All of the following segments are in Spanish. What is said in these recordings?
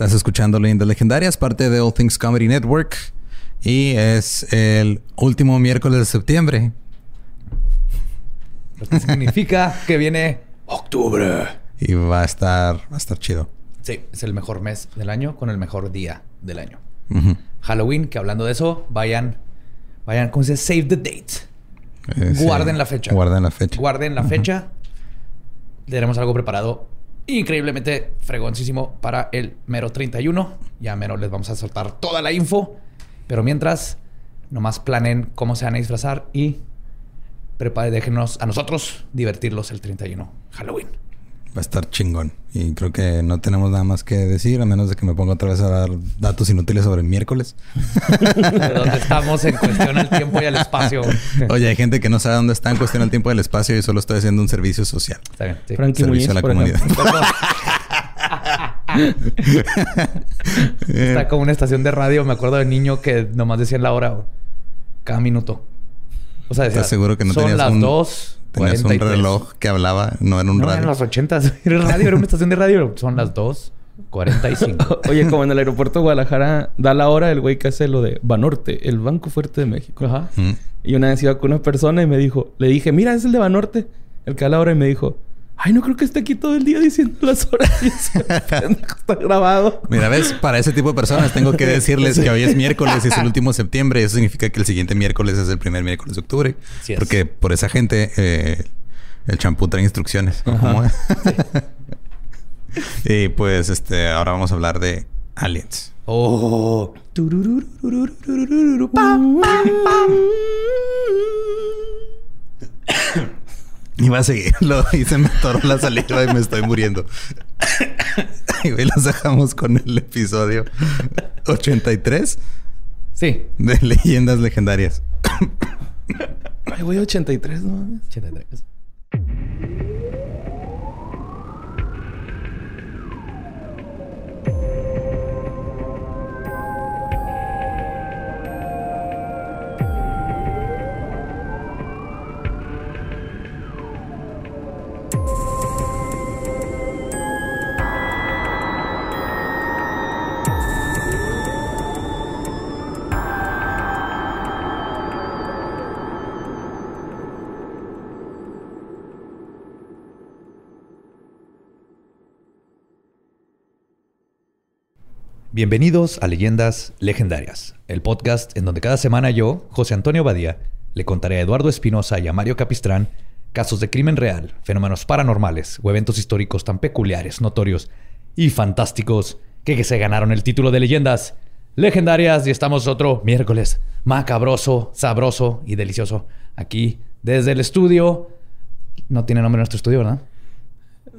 Estás escuchando Leyendas Legendarias, parte de All Things Comedy Network. Y es el último miércoles de septiembre. Lo que significa que viene octubre. Y va a estar, va a estar chido. Sí, es el mejor mes del año con el mejor día del año. Halloween, que hablando de eso, vayan, vayan, ¿cómo se dice? Save the date. Eh, sí. Guarden la fecha. Guarden la fecha. Guarden la fecha. Tenemos algo preparado increíblemente fregoncísimo para el mero 31. Ya mero les vamos a soltar toda la info. Pero mientras, nomás planen cómo se van a disfrazar y prepare, déjenos a nosotros divertirlos el 31, Halloween. Va a estar chingón. Y creo que no tenemos nada más que decir, a menos de que me ponga otra vez a dar datos inútiles sobre el miércoles. De dónde estamos en cuestión al tiempo y al espacio. Oye, hay gente que no sabe dónde está en cuestión al tiempo y el espacio y solo estoy haciendo un servicio social. Está bien, sí. Frankie Servicio a la comunidad. Está como una estación de radio. Me acuerdo de niño que nomás decían la hora cada minuto. O sea, decía, ¿Estás seguro que no son tenías las un- dos. Tenías un 43". reloj que hablaba, no era un No, radio. en los 80 era radio, era una estación de radio. Son las 2.45. Oye, como en el aeropuerto de Guadalajara da la hora el güey que hace lo de Banorte, el Banco Fuerte de México. Ajá. Mm. Y una vez iba con una persona y me dijo, le dije, mira, es el de Banorte, el que da la hora, y me dijo, ay, no creo que esté aquí todo el día diciendo las horas. Y yo, "Pendejo, está grabado. Mira, ves, para ese tipo de personas tengo que decirles que hoy es miércoles y es el último de septiembre. Eso significa que el siguiente miércoles es el primer miércoles de octubre. Así es. Porque por esa gente eh, el champú trae instrucciones. y pues este, ahora vamos a hablar de aliens. Oh. Iba a seguirlo y se me atoró la saliva y me estoy muriendo. y hoy los dejamos con el episodio 83 Sí. de Leyendas Legendarias. Ay, güey, 83, no mames. 83. Bienvenidos a Leyendas Legendarias, el podcast en donde cada semana yo, José Antonio Badía, le contaré a Eduardo Espinosa y a Mario Capistrán casos de crimen real, fenómenos paranormales o eventos históricos tan peculiares, notorios y fantásticos que, se ganaron el título de Leyendas Legendarias y estamos otro miércoles macabroso, sabroso y delicioso aquí desde el estudio. No tiene nombre nuestro estudio, ¿verdad?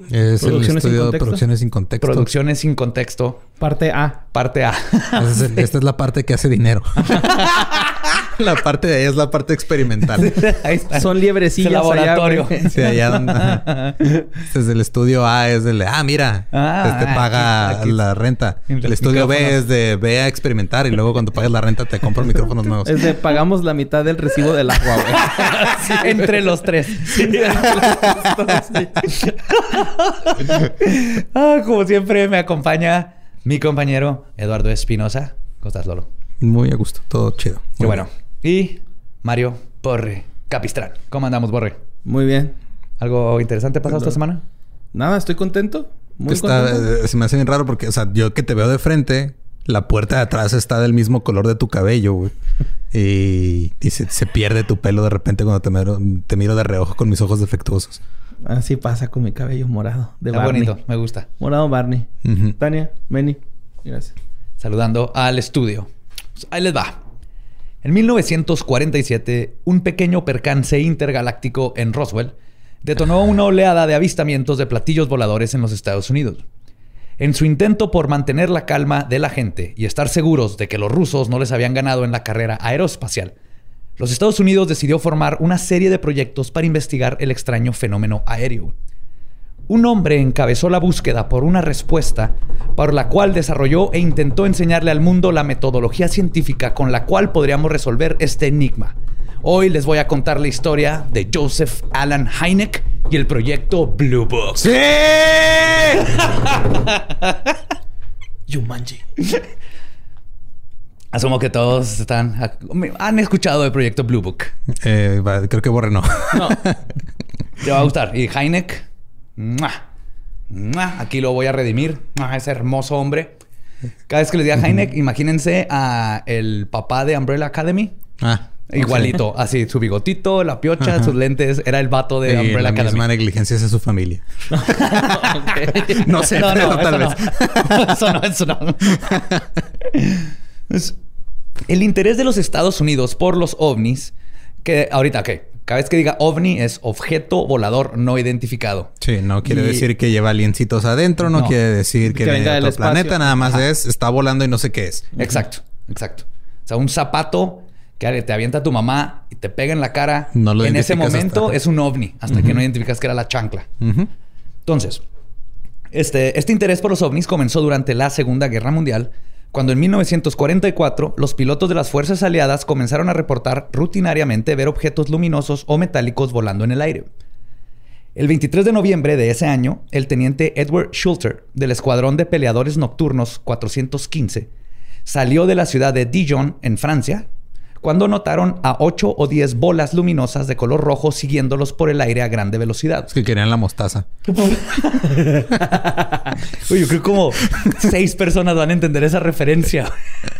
Es el ¿Producciones sin estudio? Producciones sin contexto. Producciones sin contexto, Parte A. parte A. Esa es el- esta es la parte que hace dinero. la parte de ahí es la parte experimental. Ahí está. Son liebrecillas Es el laboratorio. allá. Sí, allá donde... Este es el estudio A, es del... Ah, mira. Ah, este aquí paga aquí la renta. El estudio B es de ve a experimentar y luego cuando pagas la renta te compro micrófonos nuevos. Es de pagamos la mitad del recibo del agua, güey. Entre los tres. Ah, como siempre me acompaña mi compañero Eduardo Espinosa. ¿Cómo estás, Lolo? Muy a gusto. Todo chido. Muy bueno. Y Mario Borre Capistrán. ¿Cómo andamos, Borre? Muy bien. ¿Algo interesante pasado esta semana? Nada, estoy contento. Muy Está, contento. eh, se me hace bien raro porque, o sea, yo que te veo de frente, la puerta de atrás está del mismo color de tu cabello, güey. Y, y se, se pierde tu pelo de repente cuando te miro, te miro de reojo con mis ojos defectuosos. Así pasa con mi cabello morado. De Está Barney. bonito, me gusta. Morado Barney. Tania, Meni. Gracias. saludando al estudio. Pues ahí les va. En 1947, un pequeño percance intergaláctico en Roswell detonó una oleada de avistamientos de platillos voladores en los Estados Unidos. En su intento por mantener la calma de la gente y estar seguros de que los rusos no les habían ganado en la carrera aeroespacial, los Estados Unidos decidió formar una serie de proyectos para investigar el extraño fenómeno aéreo. Un hombre encabezó la búsqueda por una respuesta por la cual desarrolló e intentó enseñarle al mundo la metodología científica con la cual podríamos resolver este enigma. Hoy les voy a contar la historia de Joseph Alan Hynek y el proyecto Blue Book. ¡Sí! Yumanji. Asumo que todos están han escuchado el proyecto Blue Book. Eh, creo que Borre no. No. Te va a gustar. Y Heineck, aquí lo voy a redimir. ese hermoso hombre. Cada vez que les diga Heineck, imagínense a el papá de Umbrella Academy. Ah. Igualito, así, su bigotito, la piocha, sus lentes, era el vato de Umbrella Academy. La misma negligencia es su familia. no sé, no, no, tal vez. eso no, eso no. el interés de los Estados Unidos por los ovnis, que ahorita, ¿qué? Cada vez que diga ovni es objeto volador no identificado. Sí, no quiere decir que lleva aliencitos adentro, no, quiere decir que, venga del planeta, nada más es está volando y no sé qué es. Exacto, exacto. O sea, un zapato que te avienta tu mamá y te pega en la cara, en ese momento es un ovni, hasta que no identificas que era la chancla. Entonces, este, este interés por los ovnis comenzó durante la Segunda Guerra Mundial, cuando en 1944 los pilotos de las fuerzas aliadas comenzaron a reportar rutinariamente ver objetos luminosos o metálicos volando en el aire. El 23 de noviembre de ese año, el teniente Edward Schulter del Escuadrón de Peleadores Nocturnos 415 salió de la ciudad de Dijon, en Francia, cuando notaron a 8 o 10 bolas luminosas de color rojo siguiéndolos por el aire a grande velocidad. Es que querían la mostaza. Uy, yo creo como seis personas van a entender esa referencia.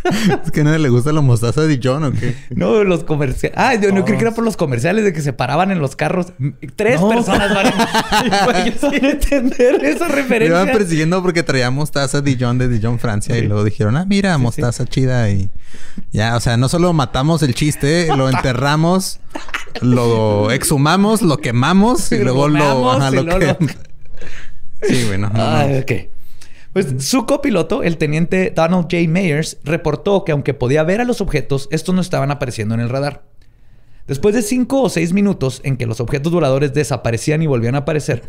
es que a nadie le gusta la mostaza de John o qué. No, los comerciales. Ah, yo no creo que era por los comerciales de que se paraban en los carros. Tres personas van a... entender esa referencia. Me iban persiguiendo porque traía mostaza Dijon de Dijon, Francia. Y luego dijeron, ah, mira, mostaza chida. Y ya, o sea, no solo matamos el chiste, lo enterramos, lo exhumamos, lo quemamos y luego lo, Sí, bueno. Ah, pues su copiloto, el teniente Donald J. Mayers, reportó que aunque podía ver a los objetos, estos no estaban apareciendo en el radar. Después de cinco o seis minutos en que los objetos voladores desaparecían y volvían a aparecer,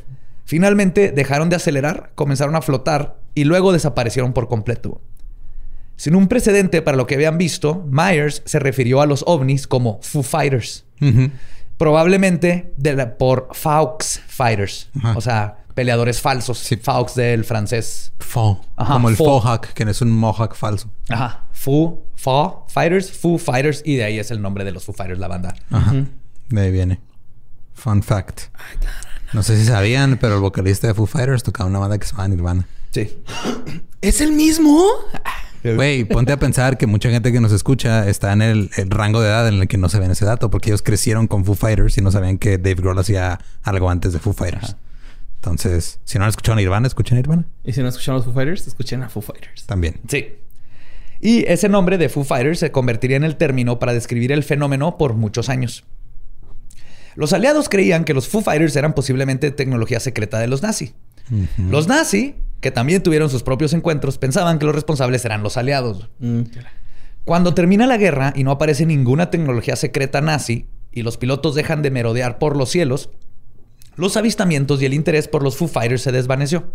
finalmente dejaron de acelerar, comenzaron a flotar y luego desaparecieron por completo. Sin un precedente para lo que habían visto, Myers se refirió a los ovnis como Foo Fighters. Probablemente por Faux Fighters. O sea, peleadores falsos. Sí. Faux del francés. Faux. como el Faux que es un Mohawk falso. Ajá. Foo, Faux Fighters, Foo Fighters. Y de ahí es el nombre de los Foo Fighters, la banda. Ajá. De ahí viene. Fun fact. No sé si sabían, pero el vocalista de Foo Fighters tocaba una banda que se llama Nirvana. Sí. ¿Es el mismo? Güey, ponte a pensar que mucha gente que nos escucha está en el, rango de edad en el que no saben ese dato, porque ellos crecieron con Foo Fighters y no sabían que Dave Grohl hacía algo antes de Foo Fighters. Entonces, si no han escuchado Nirvana, escuchen Nirvana. Y si no escucharon los Foo Fighters, escuchen a Foo Fighters. También. Sí. Y ese nombre de Foo Fighters se convertiría en el término para describir el fenómeno por muchos años. Los aliados creían que los Foo Fighters eran posiblemente tecnología secreta de los nazis. Los nazis que también tuvieron sus propios encuentros, pensaban que los responsables eran los aliados. Mm. Cuando termina la guerra y no aparece ninguna tecnología secreta nazi y los pilotos dejan de merodear por los cielos, los avistamientos y el interés por los Foo Fighters se desvaneció.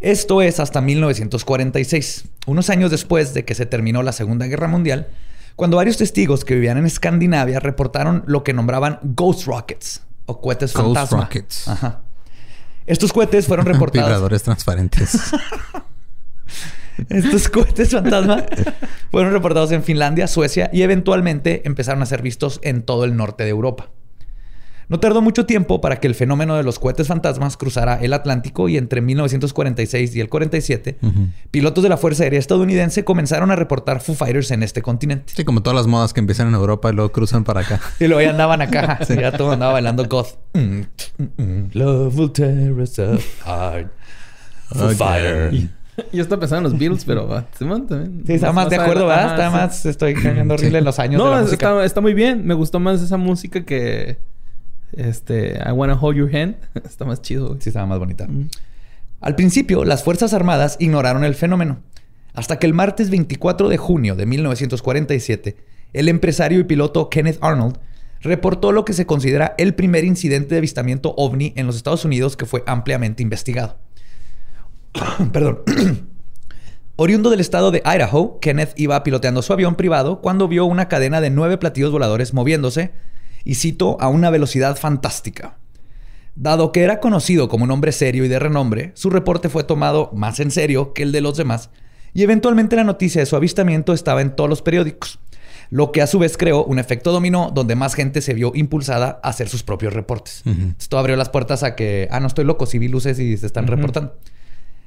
Esto es hasta 1946, unos años después de que se terminó la Segunda Guerra Mundial, cuando varios testigos que vivían en Escandinavia reportaron lo que nombraban Ghost Rockets o cohetes Ghost Rockets. Ajá. Estos cohetes fueron reportados. Vibradores transparentes. Estos cohetes fantasma fueron reportados en Finlandia, Suecia y eventualmente empezaron a ser vistos en todo el norte de Europa. No tardó mucho tiempo para que el fenómeno de los cohetes fantasmas cruzara el Atlántico y entre 1946 y el 47, pilotos de la Fuerza Aérea estadounidense comenzaron a reportar Foo Fighters en este continente. Sí, como todas las modas que empiezan en Europa y luego cruzan para acá. y luego ya andaban acá. Ya todo andaba bailando goth. Love will tear us apart. Foo Fighters. Yo estaba pensando en los Beatles, pero ah, también. Sí, está más, de acuerdo, ¿verdad? está más, estoy cayendo horrible en los años. No, de la música. Está, está muy bien. Me gustó más esa música que este, I Wanna Hold Your Hand. Está más chido. Sí, estaba más bonita. Al principio, las Fuerzas Armadas ignoraron el fenómeno. Hasta que el martes 24 de junio de 1947, el empresario y piloto Kenneth Arnold reportó lo que se considera el primer incidente de avistamiento ovni en los Estados Unidos que fue ampliamente investigado. Perdón. Oriundo del estado de Idaho, Kenneth iba piloteando su avión privado cuando vio una cadena de nueve platillos voladores moviéndose y cito a una velocidad fantástica. Dado que era conocido como un hombre serio y de renombre, su reporte fue tomado más en serio que el de los demás y eventualmente la noticia de su avistamiento estaba en todos los periódicos, lo que a su vez creó un efecto dominó donde más gente se vio impulsada a hacer sus propios reportes. Esto abrió las puertas a que, ah, no estoy loco, si vi luces y se están reportando.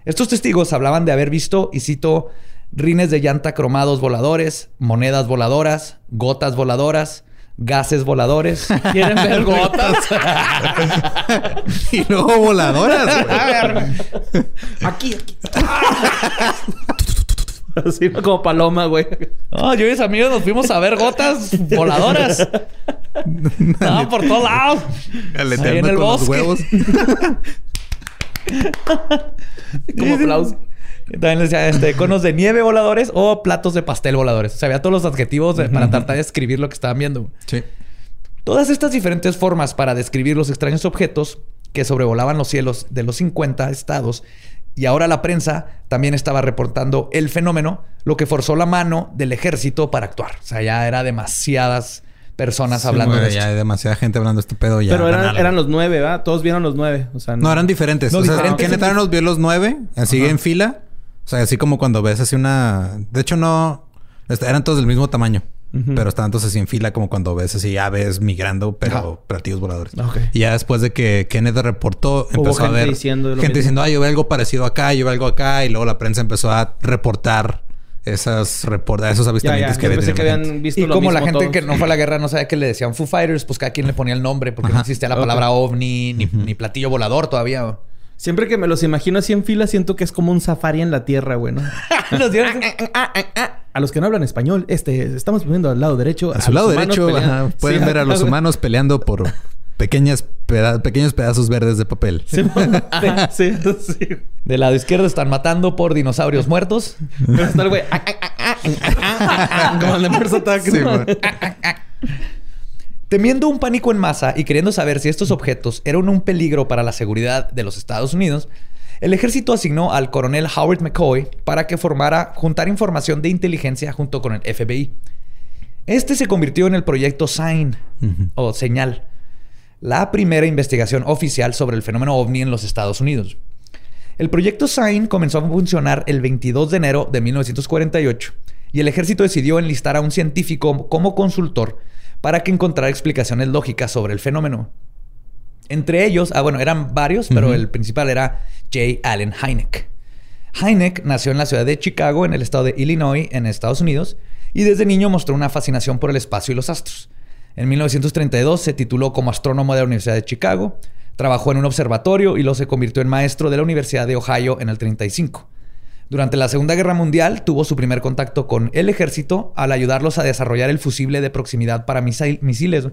Estos testigos hablaban de haber visto, y cito, rines de llanta cromados voladores, monedas voladoras, gotas voladoras, gases voladores. ¿Quieren ver gotas? y luego voladoras. A ver. aquí, aquí. Así como paloma, güey. No, yo y mis amigos nos fuimos a ver gotas voladoras. Estaban por todos lados. Ahí en el con los bosque. huevos. Como aplauso. También les decía este, conos de nieve voladores o platos de pastel voladores. O sea, había todos los adjetivos de- para tratar de describir lo que estaban viendo. Sí. Todas estas diferentes formas para describir los extraños objetos que sobrevolaban los cielos de los 50 estados y ahora la prensa también estaba reportando el fenómeno, lo que forzó la mano del ejército para actuar. O sea, ya era demasiadas personas Sí, hablando güey, de ya esto. hay demasiada gente hablando de este pedo. Ya Pero eran, eran los nueve, ¿verdad? Todos vieron los nueve. O sea, No, eran diferentes. No, o sea, diferentes. Kenneth Aronos vio los nueve, así en fila. O sea, así como cuando ves así una... De hecho, no... est- Eran todos del mismo tamaño. Pero estaban todos así en fila como cuando ves así aves migrando, pero Ajá. platillos voladores. Ok. Y ya después de que Kenneth reportó, empezó a gente ver... diciendo gente mismo. diciendo, ah, yo veo algo parecido acá, yo veo algo acá. Y luego la prensa empezó a reportar esas report esos Ya, avistamientos ya. que Yo había pensé que habían visto Y lo como la gente todos. que no fue a la guerra no sabía que le decían Foo Fighters, pues cada quien le ponía el nombre porque no existía la palabra ovni ni, ni platillo volador todavía. Siempre que me los imagino así en fila, siento que es como un safari en la tierra, güey, ¿no? Los dieron- A los que no hablan español, este, estamos poniendo al lado derecho. A su lado derecho ajá, pueden Sí, ver a los humanos peleando por pequeñas peda- pequeños pedazos verdes de papel. Sí, sí, sí. Del lado izquierdo están matando por dinosaurios muertos. Pero está el güey. ah, ah, ah, ah, ah, ah, ah, Como el de Mars Attack. Sí, ¿no? Temiendo un pánico en masa y queriendo saber si estos objetos eran un peligro para la seguridad de los Estados Unidos, el ejército asignó al coronel Howard McCoy para que formara juntar información de inteligencia junto con el FBI. Este se convirtió en el proyecto SIGN o Señal, la primera investigación oficial sobre el fenómeno ovni en los Estados Unidos. El proyecto SIGN comenzó a funcionar el 22 de enero de 1948 y el ejército decidió enlistar a un científico como consultor para que encontrara explicaciones lógicas sobre el fenómeno. Entre ellos, ah, bueno, eran varios, pero el principal era J. Allen Hynek. Hynek nació en la ciudad de Chicago, en el estado de Illinois, en Estados Unidos, y desde niño mostró una fascinación por el espacio y los astros. En 1932 se tituló como astrónomo de la Universidad de Chicago, trabajó en un observatorio y luego se convirtió en maestro de la Universidad de Ohio en el 35. Durante la Segunda Guerra Mundial tuvo su primer contacto con el ejército al ayudarlos a desarrollar el fusible de proximidad para misil- misiles.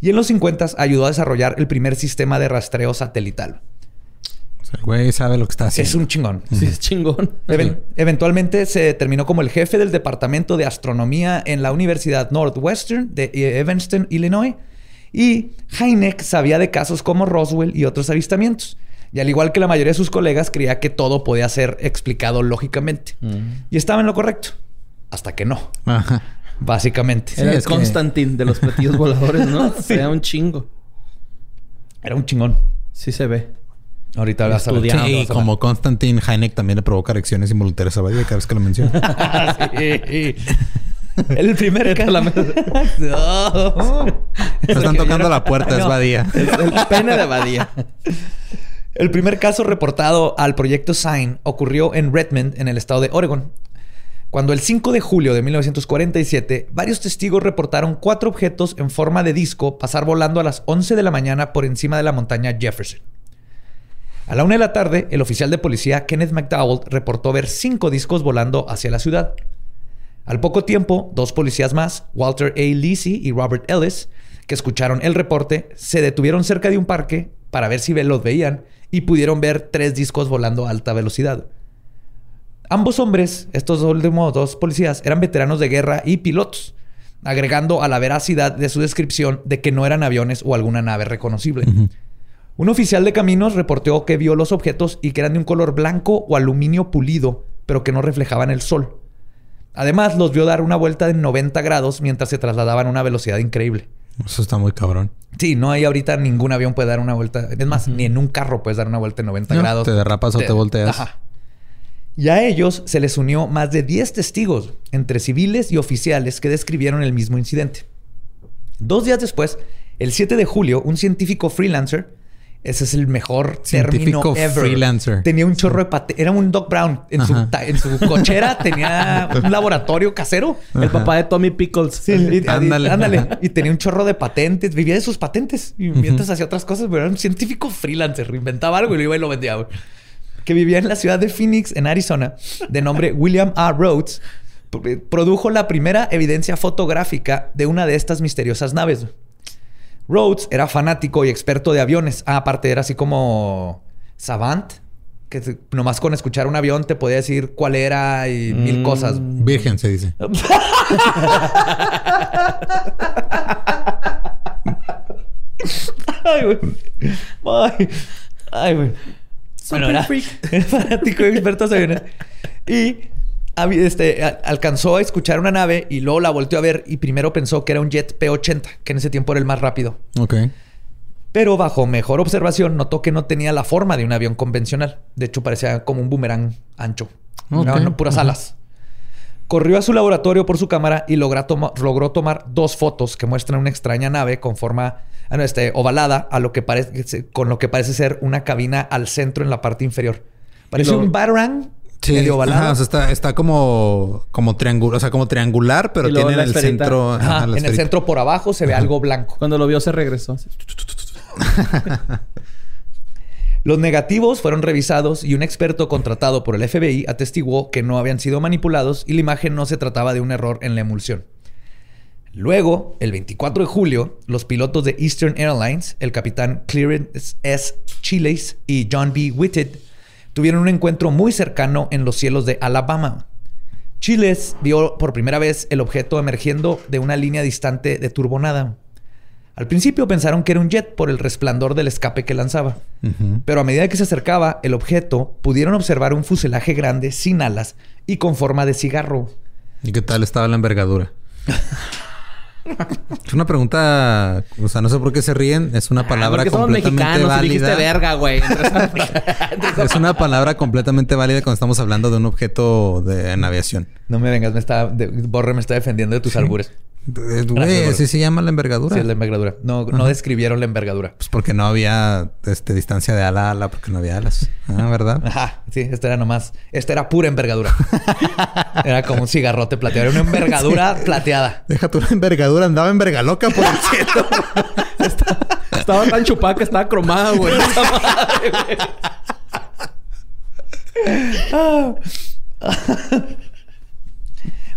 Y en los 50 ayudó a desarrollar el primer sistema de rastreo satelital. El güey sabe lo que está haciendo. Es un chingón. Sí, es chingón. Even- Eventualmente se terminó como el jefe del departamento de astronomía en la Universidad Northwestern de Evanston, Illinois. Y Hynek sabía de casos como Roswell y otros avistamientos. Y al igual que la mayoría de sus colegas, creía que todo podía ser explicado lógicamente. Y estaba en lo correcto. Hasta que no, Ajá. básicamente. Era el es que- Constantine de los platillos voladores, ¿no? Sí. Era un chingo. Era un chingón. Sí se ve. Ahorita vas a. Estudiado. Sí, Vas a ver. como Constantine Hynek también le provoca erecciones involuntarias a Badía cada vez que lo menciona. Sí. El primer caso. La. No. Me están tocando la puerta, es. Badía. Es el pene de Badía. El primer caso reportado al proyecto SIGN ocurrió en Redmond, en el estado de Oregon. Cuando el 5 de julio de 1947, varios testigos reportaron cuatro objetos en forma de disco pasar volando a las 11 de la mañana por encima de la montaña Jefferson. A la una de la tarde, el oficial de policía Kenneth McDowell reportó ver cinco discos volando hacia la ciudad. Al poco tiempo, dos policías más, Walter A. Lisi y Robert Ellis, que escucharon el reporte, se detuvieron cerca de un parque para ver si los veían y pudieron ver tres discos volando a alta velocidad. Ambos hombres, estos últimos dos policías, eran veteranos de guerra y pilotos, agregando a la veracidad de su descripción de que no eran aviones o alguna nave reconocible. Un oficial de caminos reportó que vio los objetos y que eran de un color blanco o aluminio pulido, pero que no reflejaban el sol. Además, los vio dar una vuelta de 90 grados mientras se trasladaban a una velocidad increíble. Eso está muy cabrón. Sí, no hay ahorita ningún avión puede dar una vuelta. Es más, ni en un carro puedes dar una vuelta de 90 No, grados. te derrapas o te volteas. Ajá. Y a ellos se les unió más de 10 testigos, entre civiles y oficiales, que describieron el mismo incidente. Dos días después, el 7 de julio, un científico freelancer, ese es el mejor Científico término ever. freelancer. Tenía un chorro de patentes. Era un Doc Brown. En su, en cochera tenía un laboratorio casero. El papá de Tommy Pickles. Sí, y- Ándale. Y tenía un chorro de patentes. Vivía de sus patentes. Y mientras hacía otras cosas, pero era un científico freelancer. Inventaba algo y lo iba y lo vendía. Que vivía en la ciudad de Phoenix, en Arizona, de nombre William A. Rhodes. Produjo la primera evidencia fotográfica de una de estas misteriosas naves. Rhodes era fanático y experto de aviones. Ah, aparte era así como savant, que nomás con escuchar un avión te podía decir cuál era y mil Mm. cosas. Virgen se dice. Ay, güey. Ay, ay, güey. Bueno, era, era fanático y experto en aviones. Y este, alcanzó a escuchar una nave y luego la volteó a ver y primero pensó que era un jet P-80, que en ese tiempo era el más rápido. Ok. Pero bajo mejor observación notó que no tenía la forma de un avión convencional. De hecho, parecía como un boomerang ancho. No, no, puras alas. Corrió a su laboratorio por su cámara y toma- logró tomar dos fotos que muestran una extraña nave con forma ah, este, ovalada a lo que parece, con lo que parece ser una cabina al centro en la parte inferior. Parece lo- un batarang Sí, medio ovalado. ajá, o sea, está, está como, como triangular, o sea, como triangular, pero tiene en el esferita. centro. Ajá, ajá, la en el centro por abajo se ve algo blanco. Cuando lo vio se regresó. Los negativos fueron revisados y un experto contratado por el FBI atestiguó que no habían sido manipulados y la imagen no se trataba de un error en la emulsión. Luego, el 24 de julio, los pilotos de Eastern Airlines, el capitán Clarence S. Chiles y John B. Whitted, tuvieron un encuentro muy cercano en los cielos de Alabama. Chiles vio por primera vez el objeto emergiendo de una línea distante de turbonada. Al principio pensaron que era un jet por el resplandor del escape que lanzaba. Pero a medida que se acercaba el objeto, pudieron observar un fuselaje grande sin alas y con forma de cigarro. ¿Y qué tal estaba la envergadura? es una pregunta, o sea, no sé por qué se ríen. Es una palabra Ah, Porque somos completamente mexicanos y dijiste válida. verga, güey. Es una palabra completamente válida cuando estamos hablando de un objeto de, en aviación. No me vengas, me está, de- Borre me está defendiendo de tus albures. Eh, así se llama la envergadura. Sí, es la envergadura. No, no describieron la envergadura. Pues porque no había este, distancia de ala a ala, porque no había alas. Ah, ¿verdad? Ajá, sí, esta era nomás. Esta era pura envergadura. era como un cigarrote plateado. Era una envergadura plateada. Deja tu envergadura, andaba envergaloca por el cielo. estaba tan chupada que estaba cromada, güey. Esa madre, güey.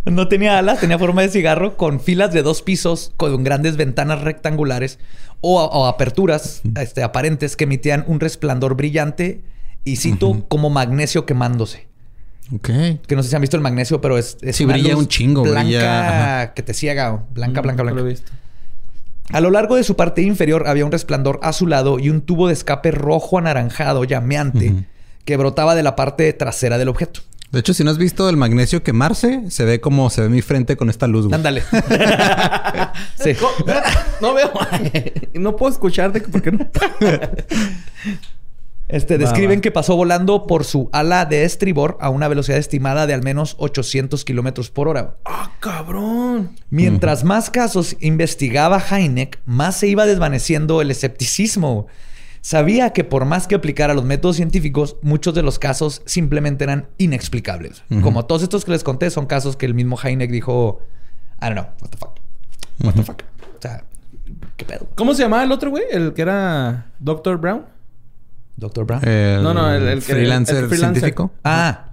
No tenía alas, tenía forma de cigarro con filas de dos pisos con grandes ventanas rectangulares o, o aperturas este, aparentes que emitían un resplandor brillante y cito como magnesio quemándose. ok. Que no sé si han visto el magnesio, pero es, es Sí, una brilla luz un chingo, blanca brilla, que te ciega, blanca, blanca, No blanca. lo he visto. A lo largo de su parte inferior había un resplandor azulado y un tubo de escape rojo anaranjado llameante que brotaba de la parte trasera del objeto. De hecho, si no has visto el magnesio quemarse, se ve como se ve mi frente con esta luz, güey. Ándale. sí. No veo. no puedo escucharte. ¿Por qué no? Este, describen que pasó volando por su ala de estribor a una velocidad estimada de al menos 800 kilómetros por hora. ¡Ah, cabrón! Mientras más casos investigaba Heineck, más se iba desvaneciendo el escepticismo. Sabía que por más que aplicara los métodos científicos, muchos de los casos simplemente eran inexplicables. Como todos estos que les conté, son casos que el mismo Heineck dijo, I don't know, what the fuck, what the fuck. O sea, ¿qué pedo? ¿Cómo se llamaba el otro, güey? El que era Dr. Brown. Doctor Brown. El No, no, el- el que- freelancer, el freelancer. científico. Ah,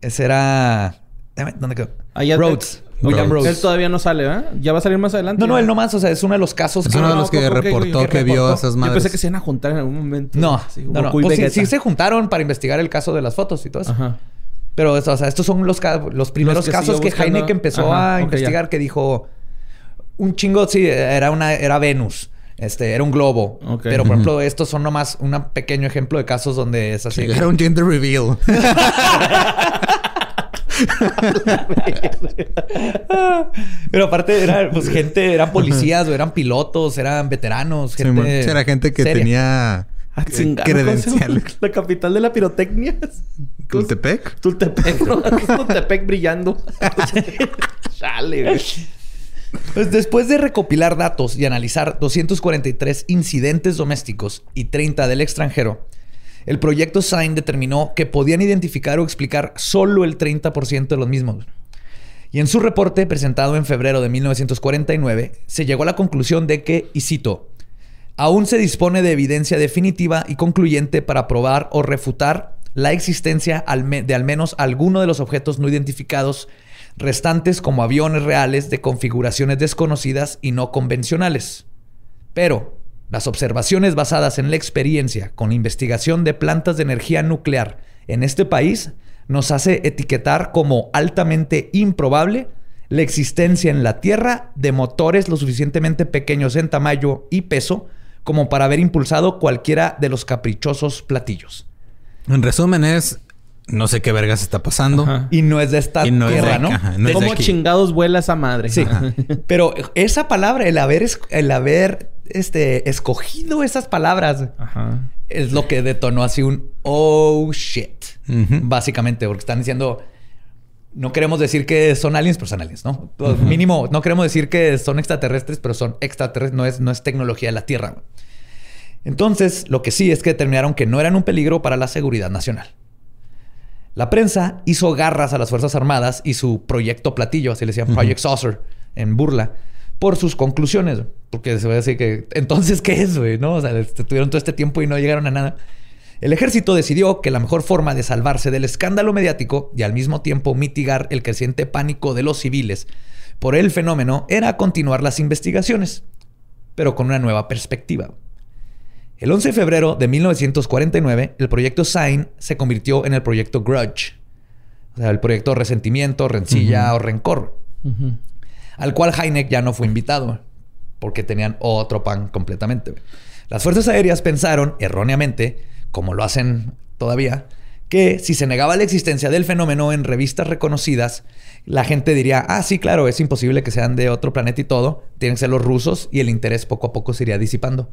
ese era. ¿Dónde quedó? Allá Rhodes. William. Rhodes. Él todavía no sale, ¿verdad? Ya va a salir más adelante. No, no, él nomás. O sea, es uno de los casos Es que. uno de los que ¿cómo que, reportó que, Que vio esas Yo madres. pensé que se iban a juntar en algún momento. No, Sí, no, no. Pues sí, sí se juntaron para investigar el caso de las fotos y todo eso. Ajá. Pero, o sea, estos son los, los primeros que casos que buscando. Heineck empezó Ajá, a investigar, ya. que dijo un chingo, sí, era una, era Venus. Este, era un globo. Ok. Pero, por ejemplo, estos son nomás un pequeño ejemplo de casos donde es así. Era un gender reveal. Pero aparte era pues gente, eran policías, o eran pilotos, eran veteranos, gente. Sí, era gente que seria. tenía Ah, eh, credenciales. La capital de la pirotecnia. Tultepec. Tultepec, ¿no? Tultepec brillando. Chale, güey. Pues después de recopilar datos y analizar 243 incidentes domésticos y 30 del extranjero, el proyecto SIGN determinó que podían identificar o explicar solo el 30% de los mismos. Y en su reporte presentado en febrero de 1949, se llegó a la conclusión de que, y cito, aún se dispone de evidencia definitiva y concluyente para probar o refutar la existencia de al menos alguno de los objetos no identificados restantes como aviones reales de configuraciones desconocidas y no convencionales. Pero las observaciones basadas en la experiencia con investigación de plantas de energía nuclear en este país nos hace etiquetar como altamente improbable la existencia en la Tierra de motores lo suficientemente pequeños en tamaño y peso como para haber impulsado cualquiera de los caprichosos platillos. En resumen es no sé qué vergas está pasando. Y no es de esta tierra, ¿no? ¿Cómo chingados vuela esa madre? Sí. Pero esa palabra, el haber, el haber este, escogido esas palabras, es lo que detonó así un oh shit. Básicamente, porque están diciendo. No queremos decir que son aliens, pero son aliens, ¿no? Mínimo, no queremos decir que son extraterrestres, pero son extraterrestres, no es, no es tecnología de la Tierra. Entonces, lo que sí es que determinaron que no eran un peligro para la seguridad nacional. La prensa hizo garras a las Fuerzas Armadas y su proyecto platillo, así le decían Project Saucer, en burla, por sus conclusiones. Porque se va a decir que, entonces, ¿qué es, güey? ¿No? O sea, tuvieron todo este tiempo y no llegaron a nada. El ejército decidió que la mejor forma de salvarse del escándalo mediático y al mismo tiempo mitigar el creciente pánico de los civiles por el fenómeno era continuar las investigaciones, pero con una nueva perspectiva. El 11 de febrero de 1949, el proyecto Sign se convirtió en el proyecto Grudge. O sea, el proyecto Resentimiento, Rencilla o Rencor. Al cual Heineck ya no fue invitado, porque tenían otro pan completamente. Las fuerzas aéreas pensaron, erróneamente, como lo hacen todavía, que si se negaba la existencia del fenómeno en revistas reconocidas, la gente diría, ah, sí, claro, es imposible que sean de otro planeta y todo, tienen que ser los rusos y el interés poco a poco se iría disipando.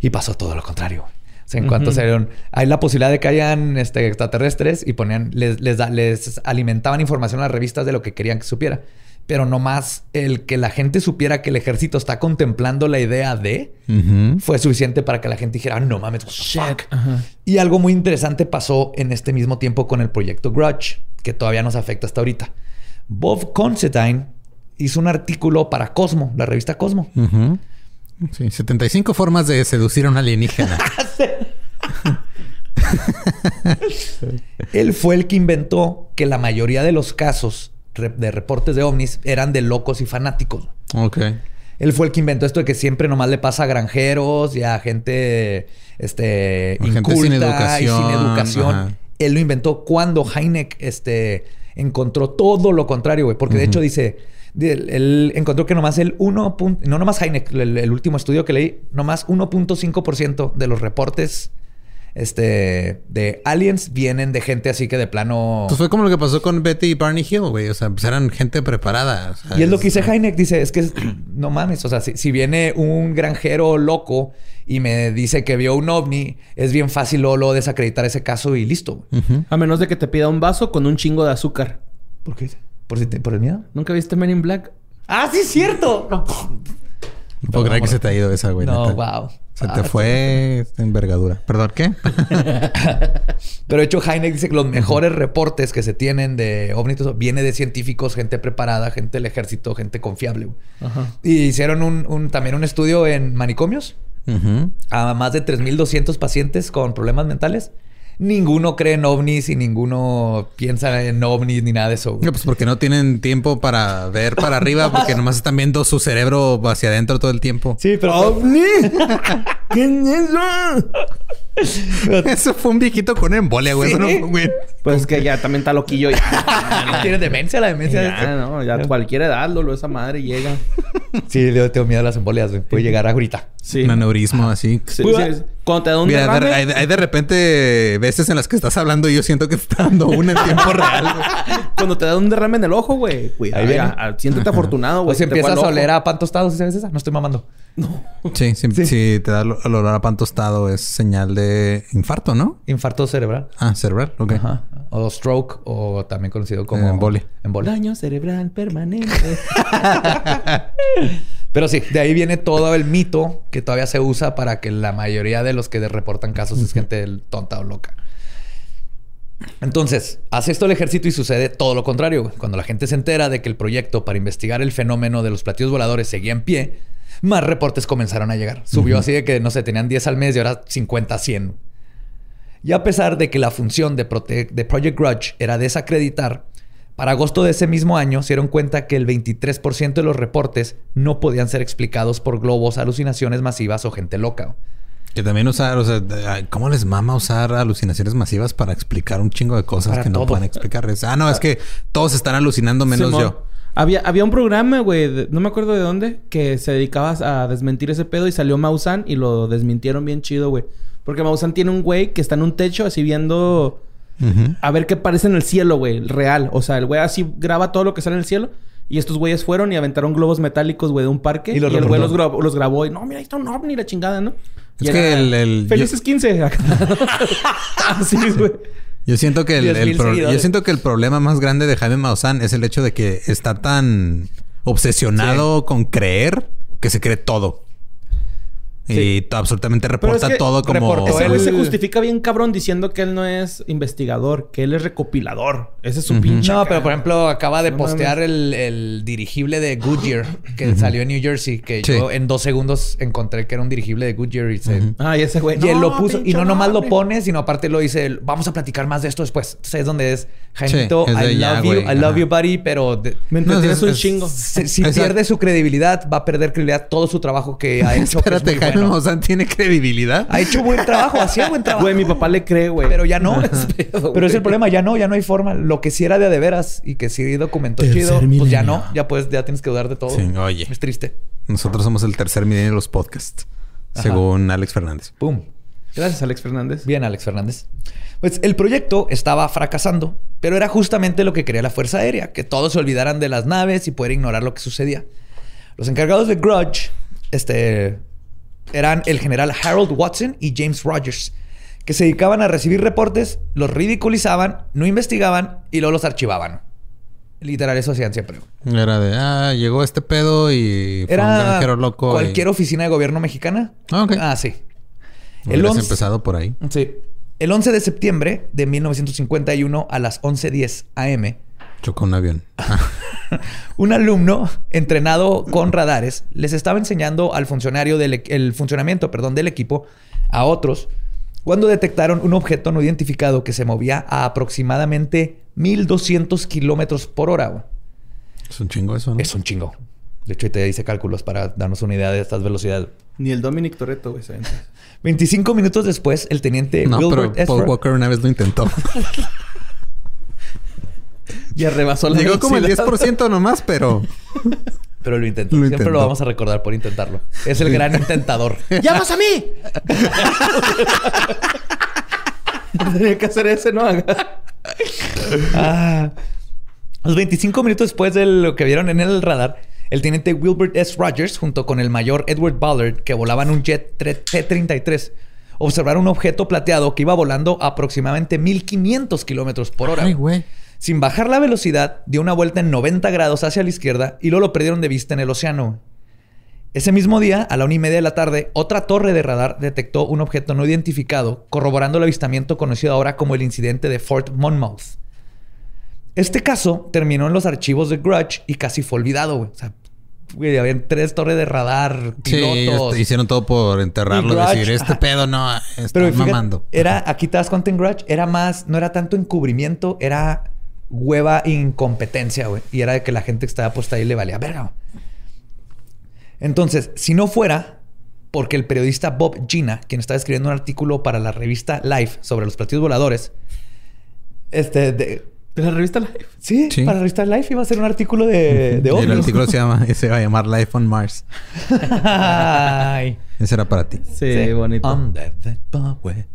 Y pasó todo lo contrario. O sea, en cuanto se dieron, hay la posibilidad de que hayan este, extraterrestres y ponían, les, les, les alimentaban información a las revistas de lo que querían que supiera pero nomás el que la gente supiera que el ejército está contemplando la idea de fue suficiente para que la gente dijera, no mames, what Y algo muy interesante pasó en este mismo tiempo con el proyecto Grudge, que todavía nos afecta hasta ahorita. Bob Considine hizo un artículo para Cosmo, la revista Cosmo. Sí, 75 formas de seducir a un alienígena. Él fue el que inventó que la mayoría de los casos de reportes de ovnis eran de locos y fanáticos. Ok. Él fue el que inventó esto de que siempre nomás le pasa a granjeros y a gente, este, inculta sin educación. y sin educación. Él lo inventó cuando Heineck, este encontró todo lo contrario, güey. Porque de hecho dice, él, encontró que nomás el 1. No nomás Heineck, el, último estudio que leí, nomás 1.5% de los reportes este, de aliens vienen de gente así que de plano. Pues fue como lo que pasó con Betty y Barney Hill, güey. O sea, pues eran gente preparada. y es lo que dice Heineck. Dice, es que no mames. O sea, si, viene un granjero loco y me dice que vio un ovni, es bien fácil luego, desacreditar ese caso y listo. A menos de que te pida un vaso con un chingo de azúcar. ¿Por qué? ¿Por, si ¿Por el miedo? ¿Nunca viste Men in Black? ¡Ah, sí, es cierto! No, puedo creer que se te ha ido esa, güey. No, wow. Se te ah, fue envergadura. ¿Perdón qué? Pero de hecho, Heineck dice que los mejores reportes que se tienen de ovnis viene de científicos, gente preparada, gente del ejército, gente confiable. Y hicieron un, también un estudio en manicomios a más de 3.200 pacientes con problemas mentales ninguno cree en ovnis y ninguno piensa en ovnis ni nada de eso. pues porque no tienen tiempo para ver para arriba, porque nomás están viendo su cerebro hacia adentro todo el tiempo. Sí, pero. ¡Ovni! ¿Qué es eso? Eso fue un viejito con embolia, güey. no güey. Pues que ya también está loquillo. Ya. Tiene demencia la demencia. Ya, no, ya cualquier edad, lo esa madre llega. Sí, yo tengo miedo a las embolias, güey. Puede llegar ahorita. Sí. Un aneurismo así. Sí, Cuando te da un derrame... hay, de repente veces en las que estás hablando y yo siento que está dando una en tiempo real. Cuando te da un derrame en el ojo, güey. Cuidado. Ahí siéntete afortunado, güey. Pues empiezas a oler a pan tostado, ¿sabes esa? No estoy mamando. No. Sí, sí, sí. te da el olor a pan tostado es señal de infarto, ¿no? Infarto cerebral. Ah, cerebral, ok. Ajá. O stroke o también conocido como Embolia. embolia. Daño cerebral permanente. Pero sí, de ahí viene todo el mito que todavía se usa para que la mayoría de los que reportan casos es gente tonta o loca. Entonces, hace esto el ejército y sucede todo lo contrario. Cuando la gente se entera de que el proyecto para investigar el fenómeno de los platillos voladores seguía en pie, más reportes comenzaron a llegar. Subió así de que, no sé, tenían 10 al mes y ahora 50, 100. Y a pesar de que la función de, Prote- de Project Grudge era desacreditar, para agosto de ese mismo año se dieron cuenta que el 23% de los reportes no podían ser explicados por globos, alucinaciones masivas o gente loca. Que también usar, o sea, ¿cómo les mama usar alucinaciones masivas para explicar un chingo de cosas Para que no pueden explicar? Ah, no, es que todos están alucinando menos Simón. yo. Había, había un programa, güey, no me acuerdo de dónde, que se dedicaba a desmentir ese pedo y salió Mausan y lo desmintieron bien chido, güey. Porque Mausan tiene un güey que está en un techo así viendo a ver qué parece en el cielo, güey, el real. O sea, el güey así graba todo lo que sale en el cielo. Y estos güeyes fueron y aventaron globos metálicos, güey, de un parque. Y el güey los grabó, los grabó y no, mira, ahí está un ovni, la chingada, ¿no? Es Y que el- el- Felices 15. acá. Así, güey. Yo siento que el, 10,000 el pro- seguidores. yo siento que el problema más grande de Jaime Maussan es el hecho de que está tan obsesionado con creer que se cree todo. Y t- absolutamente reporta es que todo como reportó Ese güey él- se justifica bien cabrón diciendo que él no es investigador, que él es recopilador. Ese es su pinche. No, pero por ejemplo, acaba de No postear el, el dirigible de Goodyear que salió en New Jersey, que Sí. yo en dos segundos encontré que era un dirigible de Goodyear y, se- Ah, y ese güey. y él "No, lo puso. Y no nomás lo ovni". pone, sino aparte lo dice, vamos a platicar más de esto después. Entonces es donde es, Jaimito, es I ya, love you. I love you, buddy, pero de- Me es- un es- chingo. si, pierde su credibilidad, va a perder credibilidad todo su trabajo que ha hecho. que es Espérate, bueno. Maussan tiene credibilidad. Ha hecho buen trabajo, hacía buen trabajo. Güey, mi papá le cree, güey. Pero ya no. pedo, Pero es el problema, ya no, ya no hay forma. Lo que sí era de a de veras y que sí documentó Tercer chido, pues ya no. Ya pues, ya tienes que dudar de todo. Sí, oye. Es triste. Nosotros somos el tercer milenio de los podcasts, Ajá. según Alex Fernández. Pum. Gracias, Alex Fernández. Bien, Alex Fernández. Pues el proyecto estaba fracasando, pero era justamente lo que quería la Fuerza Aérea, que todos se olvidaran de las naves y poder ignorar lo que sucedía. Los encargados de Grudge este, eran el general Harold Watson y James Rogers, que se dedicaban a recibir reportes, los ridiculizaban, no investigaban y luego los archivaban. Literal, eso hacían siempre. Era de, ah, llegó este pedo y fue un Era granjero loco. y- cualquier oficina de gobierno mexicana. Ah, ok. Ah, sí. El Hubieras 11 empezado por ahí. Sí. El 11 de septiembre de 1951 a las 11:10 am, Chocó un avión. un alumno entrenado con radares les estaba enseñando al funcionario del e- el funcionamiento, perdón, del equipo a otros cuando detectaron un objeto no identificado que se movía a aproximadamente 1200 kilómetros por hora. Es un chingo eso, ¿no? Es un chingo. De hecho, te hice cálculos para darnos una idea de estas velocidades. Ni el Dominic Toretto, güey. se aventó. 25 minutos después, el teniente No, Wilbert. Paul Walker una vez lo intentó. Ya rebasó la Llegó como el velocidad. 10% nomás, pero... Pero lo intentó. Lo Siempre intentó. lo vamos a recordar por intentarlo. Es el gran intentador. ¡Llamas a mí! Tenía que hacer ese, ¿no? Ah. Los 25 minutos después de lo que vieron en el radar, el teniente Wilbert S. Rogers, junto con el mayor Edward Ballard, que volaban un jet tre- T-33, observaron un objeto plateado que iba volando a aproximadamente 1500 kilómetros por hora. Ay, güey. Sin bajar la velocidad, dio una vuelta en 90 grados hacia la izquierda y luego lo perdieron de vista en el océano. Ese mismo día, a la una y media de la tarde, otra torre de radar detectó un objeto no identificado, corroborando el avistamiento conocido ahora como el incidente de Fort Monmouth. Este caso terminó en los archivos de Grudge y casi fue olvidado, güey. O sea, güey, habían tres torres de radar, Sí, pilotos. este, hicieron todo por enterrarlo. Y Grudge, decir, este ajá. pedo no, está Pero fíjate, mamando. era, aquí te das cuenta en Grudge, era más, no era tanto encubrimiento, era hueva incompetencia, güey. Y era de que la gente que estaba puesta ahí le valía verga. güey. Entonces, si no fuera porque el periodista Bob Gina, quien estaba escribiendo un artículo para la revista Life sobre los platillos voladores, este, de- ¿De la revista Life? sí, Sí. para la revista Life iba a ser un artículo de, de Y el artículo se, llama, se va a llamar Life on Mars. Ay. Ese era para ti. Sí, bonito. Under the power.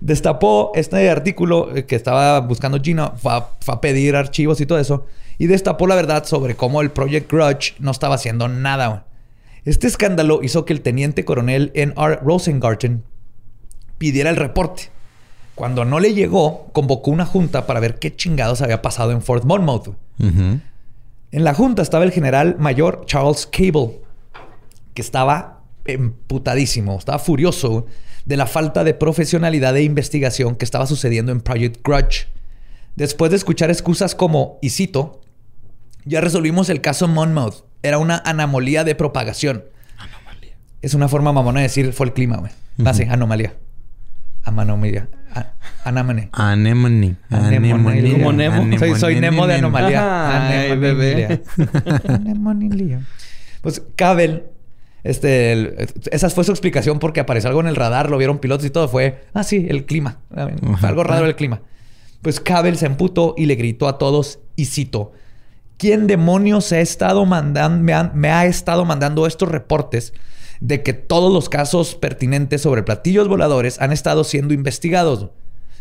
Destapó este artículo eh, que estaba buscando Gina, fue a, fue a pedir archivos y todo eso, y destapó la verdad sobre cómo el Project Grudge no estaba haciendo nada. Este escándalo hizo que el teniente coronel N.R. Rosengarten pidiera el reporte. Cuando no le llegó, convocó una junta para ver qué chingados había pasado en Fort Monmouth. En la junta estaba el general mayor Charles Cable, que estaba emputadísimo, estaba furioso de la falta de profesionalidad e investigación que estaba sucediendo en Project Grudge. Después de escuchar excusas como, y cito, ya resolvimos el caso Monmouth. Era una anomalía de propagación. Anomalía. Es una forma mamona de decir fue el clima, güey. Ah, sí, anomalía. Amanomalía. A- Anamane. Anemone. Anemonelia. Como Nemo. Soy, soy Nemo de anomalía. Ay, Anemonelia. Anemonelia. Pues Cabel, este, el- esa fue su explicación porque apareció algo en el radar, lo vieron pilotos y todo. Fue, ah, sí, el clima. Fue algo raro el clima. Pues Cabel se emputó y le gritó a todos, y cito, ¿quién demonios ha estado mandando, me, han- me ha estado mandando estos reportes de que todos los casos pertinentes sobre platillos voladores han estado siendo investigados?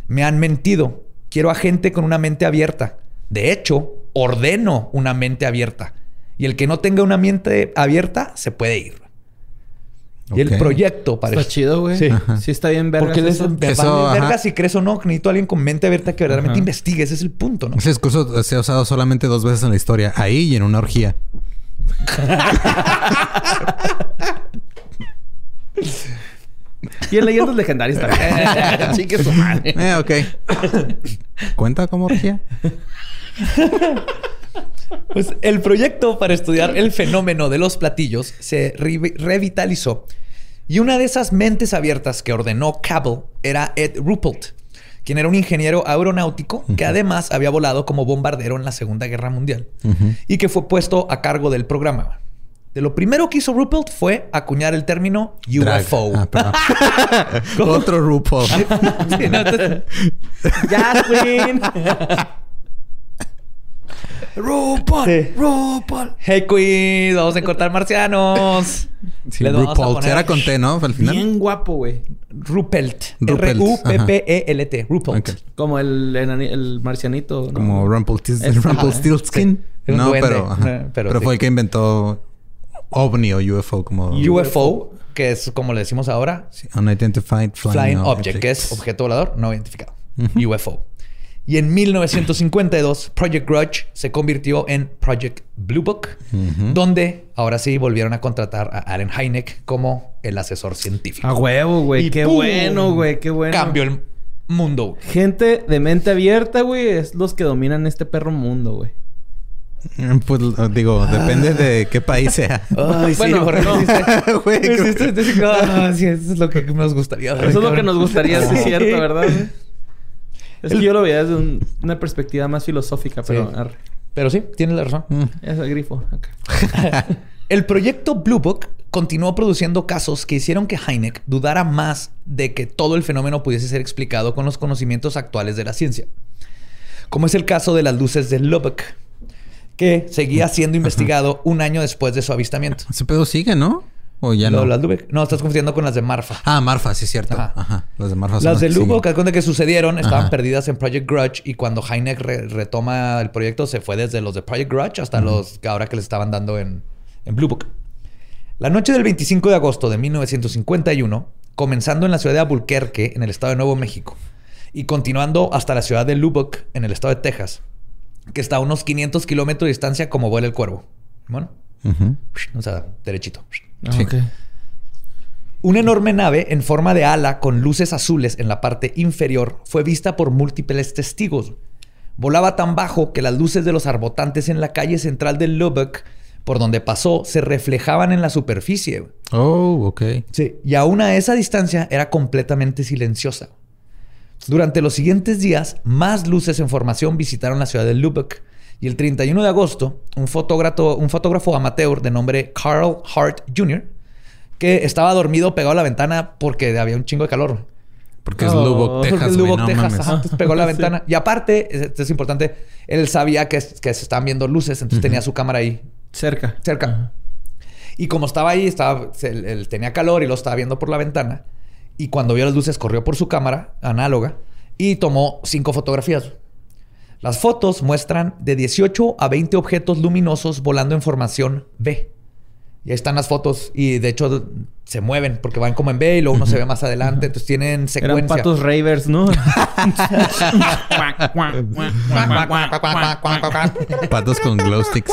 Me han mentido. Quiero a gente con una mente abierta. De hecho, ordeno una mente abierta. Y el que no tenga una mente abierta se puede ir. Y el proyecto para Está chido, güey. Sí. Sí. está bien verga. Porque eso. Eso, verga si crees o no. Necesito a alguien con mente abierta que verdaderamente Ajá. investigue. Ese es el punto, ¿no? Ese discurso se ha usado solamente dos veces en la historia. Ahí y en una orgía. Y en leyendas legendarias también. Chique su madre. Eh, ok. ¿Cuenta como orgía? Pues el proyecto para estudiar el fenómeno de los platillos se re- revitalizó. Y una de esas mentes abiertas que ordenó Cabell era Ed Ruppelt, quien era un ingeniero aeronáutico que además había volado como bombardero en la Segunda Guerra Mundial y que fue puesto a cargo del programa. De lo primero que hizo Ruppelt fue acuñar el término. UFO. Ah. Otro RuPaul. Sí, no, entonces- Ya, Queen. RuPaul. Sí. RuPaul. Hey Queen, vamos a encontrar marcianos. Sí, Les vamos a RuPaul. poner Era con T, ¿no? Al final. Bien guapo, güey. Ruppelt. Ruppelt. Ruppelt. Ok. Como el, el marcianito. ¿no? Como Rumpelstiltskin. Es- Rumpelstiltskin. Sí. No, duende. pero, ajá. Pero pero, sí. fue el que inventó OVNI o UFO como UFO, que es como le decimos ahora, Sí, Unidentified Flying, Flying Object, que es objeto volador no identificado. UFO. Y en 1952, Project Grudge se convirtió en Project Blue Book, donde ahora sí volvieron a contratar a Allen Hynek como el asesor científico. A huevo, güey. Qué ¡pum! bueno, güey. Qué bueno. Cambió el mundo. Gente de mente abierta, güey, es los que dominan este perro mundo, güey. Mm, Pues digo, depende de qué país sea. Ay, Bueno, sí, porque no. no Güey, Ah, sí, eso es lo que nos gustaría. Eso es lo que nos gustaría, sí, es Sí. cierto, ¿verdad? Es que yo lo veía desde un- una perspectiva más filosófica, pero... Sí. arre. Pero sí, tienes la razón. Mm. Es el grifo. El proyecto Blue Book continuó produciendo casos que hicieron que Hynek dudara más de que todo el fenómeno pudiese ser explicado con los conocimientos actuales de la ciencia. Como es el caso de las luces de Lubbock, que seguía siendo investigado un año después de su avistamiento. Ese pedo sigue, ¿no? O ya no. Las Lubbock. No, estás confundiendo con las de Marfa. Ah, Marfa, sí es cierto. Ajá. Ajá. Las de Marfa son Las de que. Lubbock, haz cuenta que sucedieron, estaban Ajá. perdidas en Project Grudge y cuando re- retoma el proyecto se fue desde los de Project Grudge hasta los que ahora que les estaban dando en, en Blue Book. La noche del 25 de agosto de 1951, comenzando en la ciudad de Albuquerque, en el estado de Nuevo México, y continuando hasta la ciudad de Lubbock, en el estado de Texas, que está a unos 500 kilómetros de distancia como vuela el cuervo. Bueno, Ujú. o sea, derechito. Ah, Sí. Una enorme nave en forma de ala con luces azules en la parte inferior fue vista por múltiples testigos. Volaba tan bajo que las luces de los arbotantes en la calle central de Lubbock, por donde pasó, se reflejaban en la superficie. Oh, ok. Sí, y aún a esa distancia era completamente silenciosa. Durante los siguientes días, más luces en formación visitaron la ciudad de Lubbock. Y el 31 de agosto, un fotógrafo, un fotógrafo amateur de nombre Carl Hart Jr., que estaba dormido pegado a la ventana porque había un chingo de calor. Porque es Lubbock, Texas. Porque es güey, Lubbock, no Texas. ajá, entonces pegó a la Sí. ventana. Y aparte, esto es importante, él sabía que, que se estaban viendo luces, entonces tenía su cámara ahí Cerca. cerca. Y como estaba ahí, estaba, se- él, él tenía calor y lo estaba viendo por la ventana. Y cuando vio las luces, corrió por su cámara análoga y tomó cinco fotografías. Las fotos muestran de 18 a 20 objetos luminosos volando en formación V. Y ahí están las fotos. Y de hecho se mueven porque van como en B y luego uno se ve más adelante. Entonces tienen secuencia. Eran patos ravers, ¿no? Patos con glow sticks.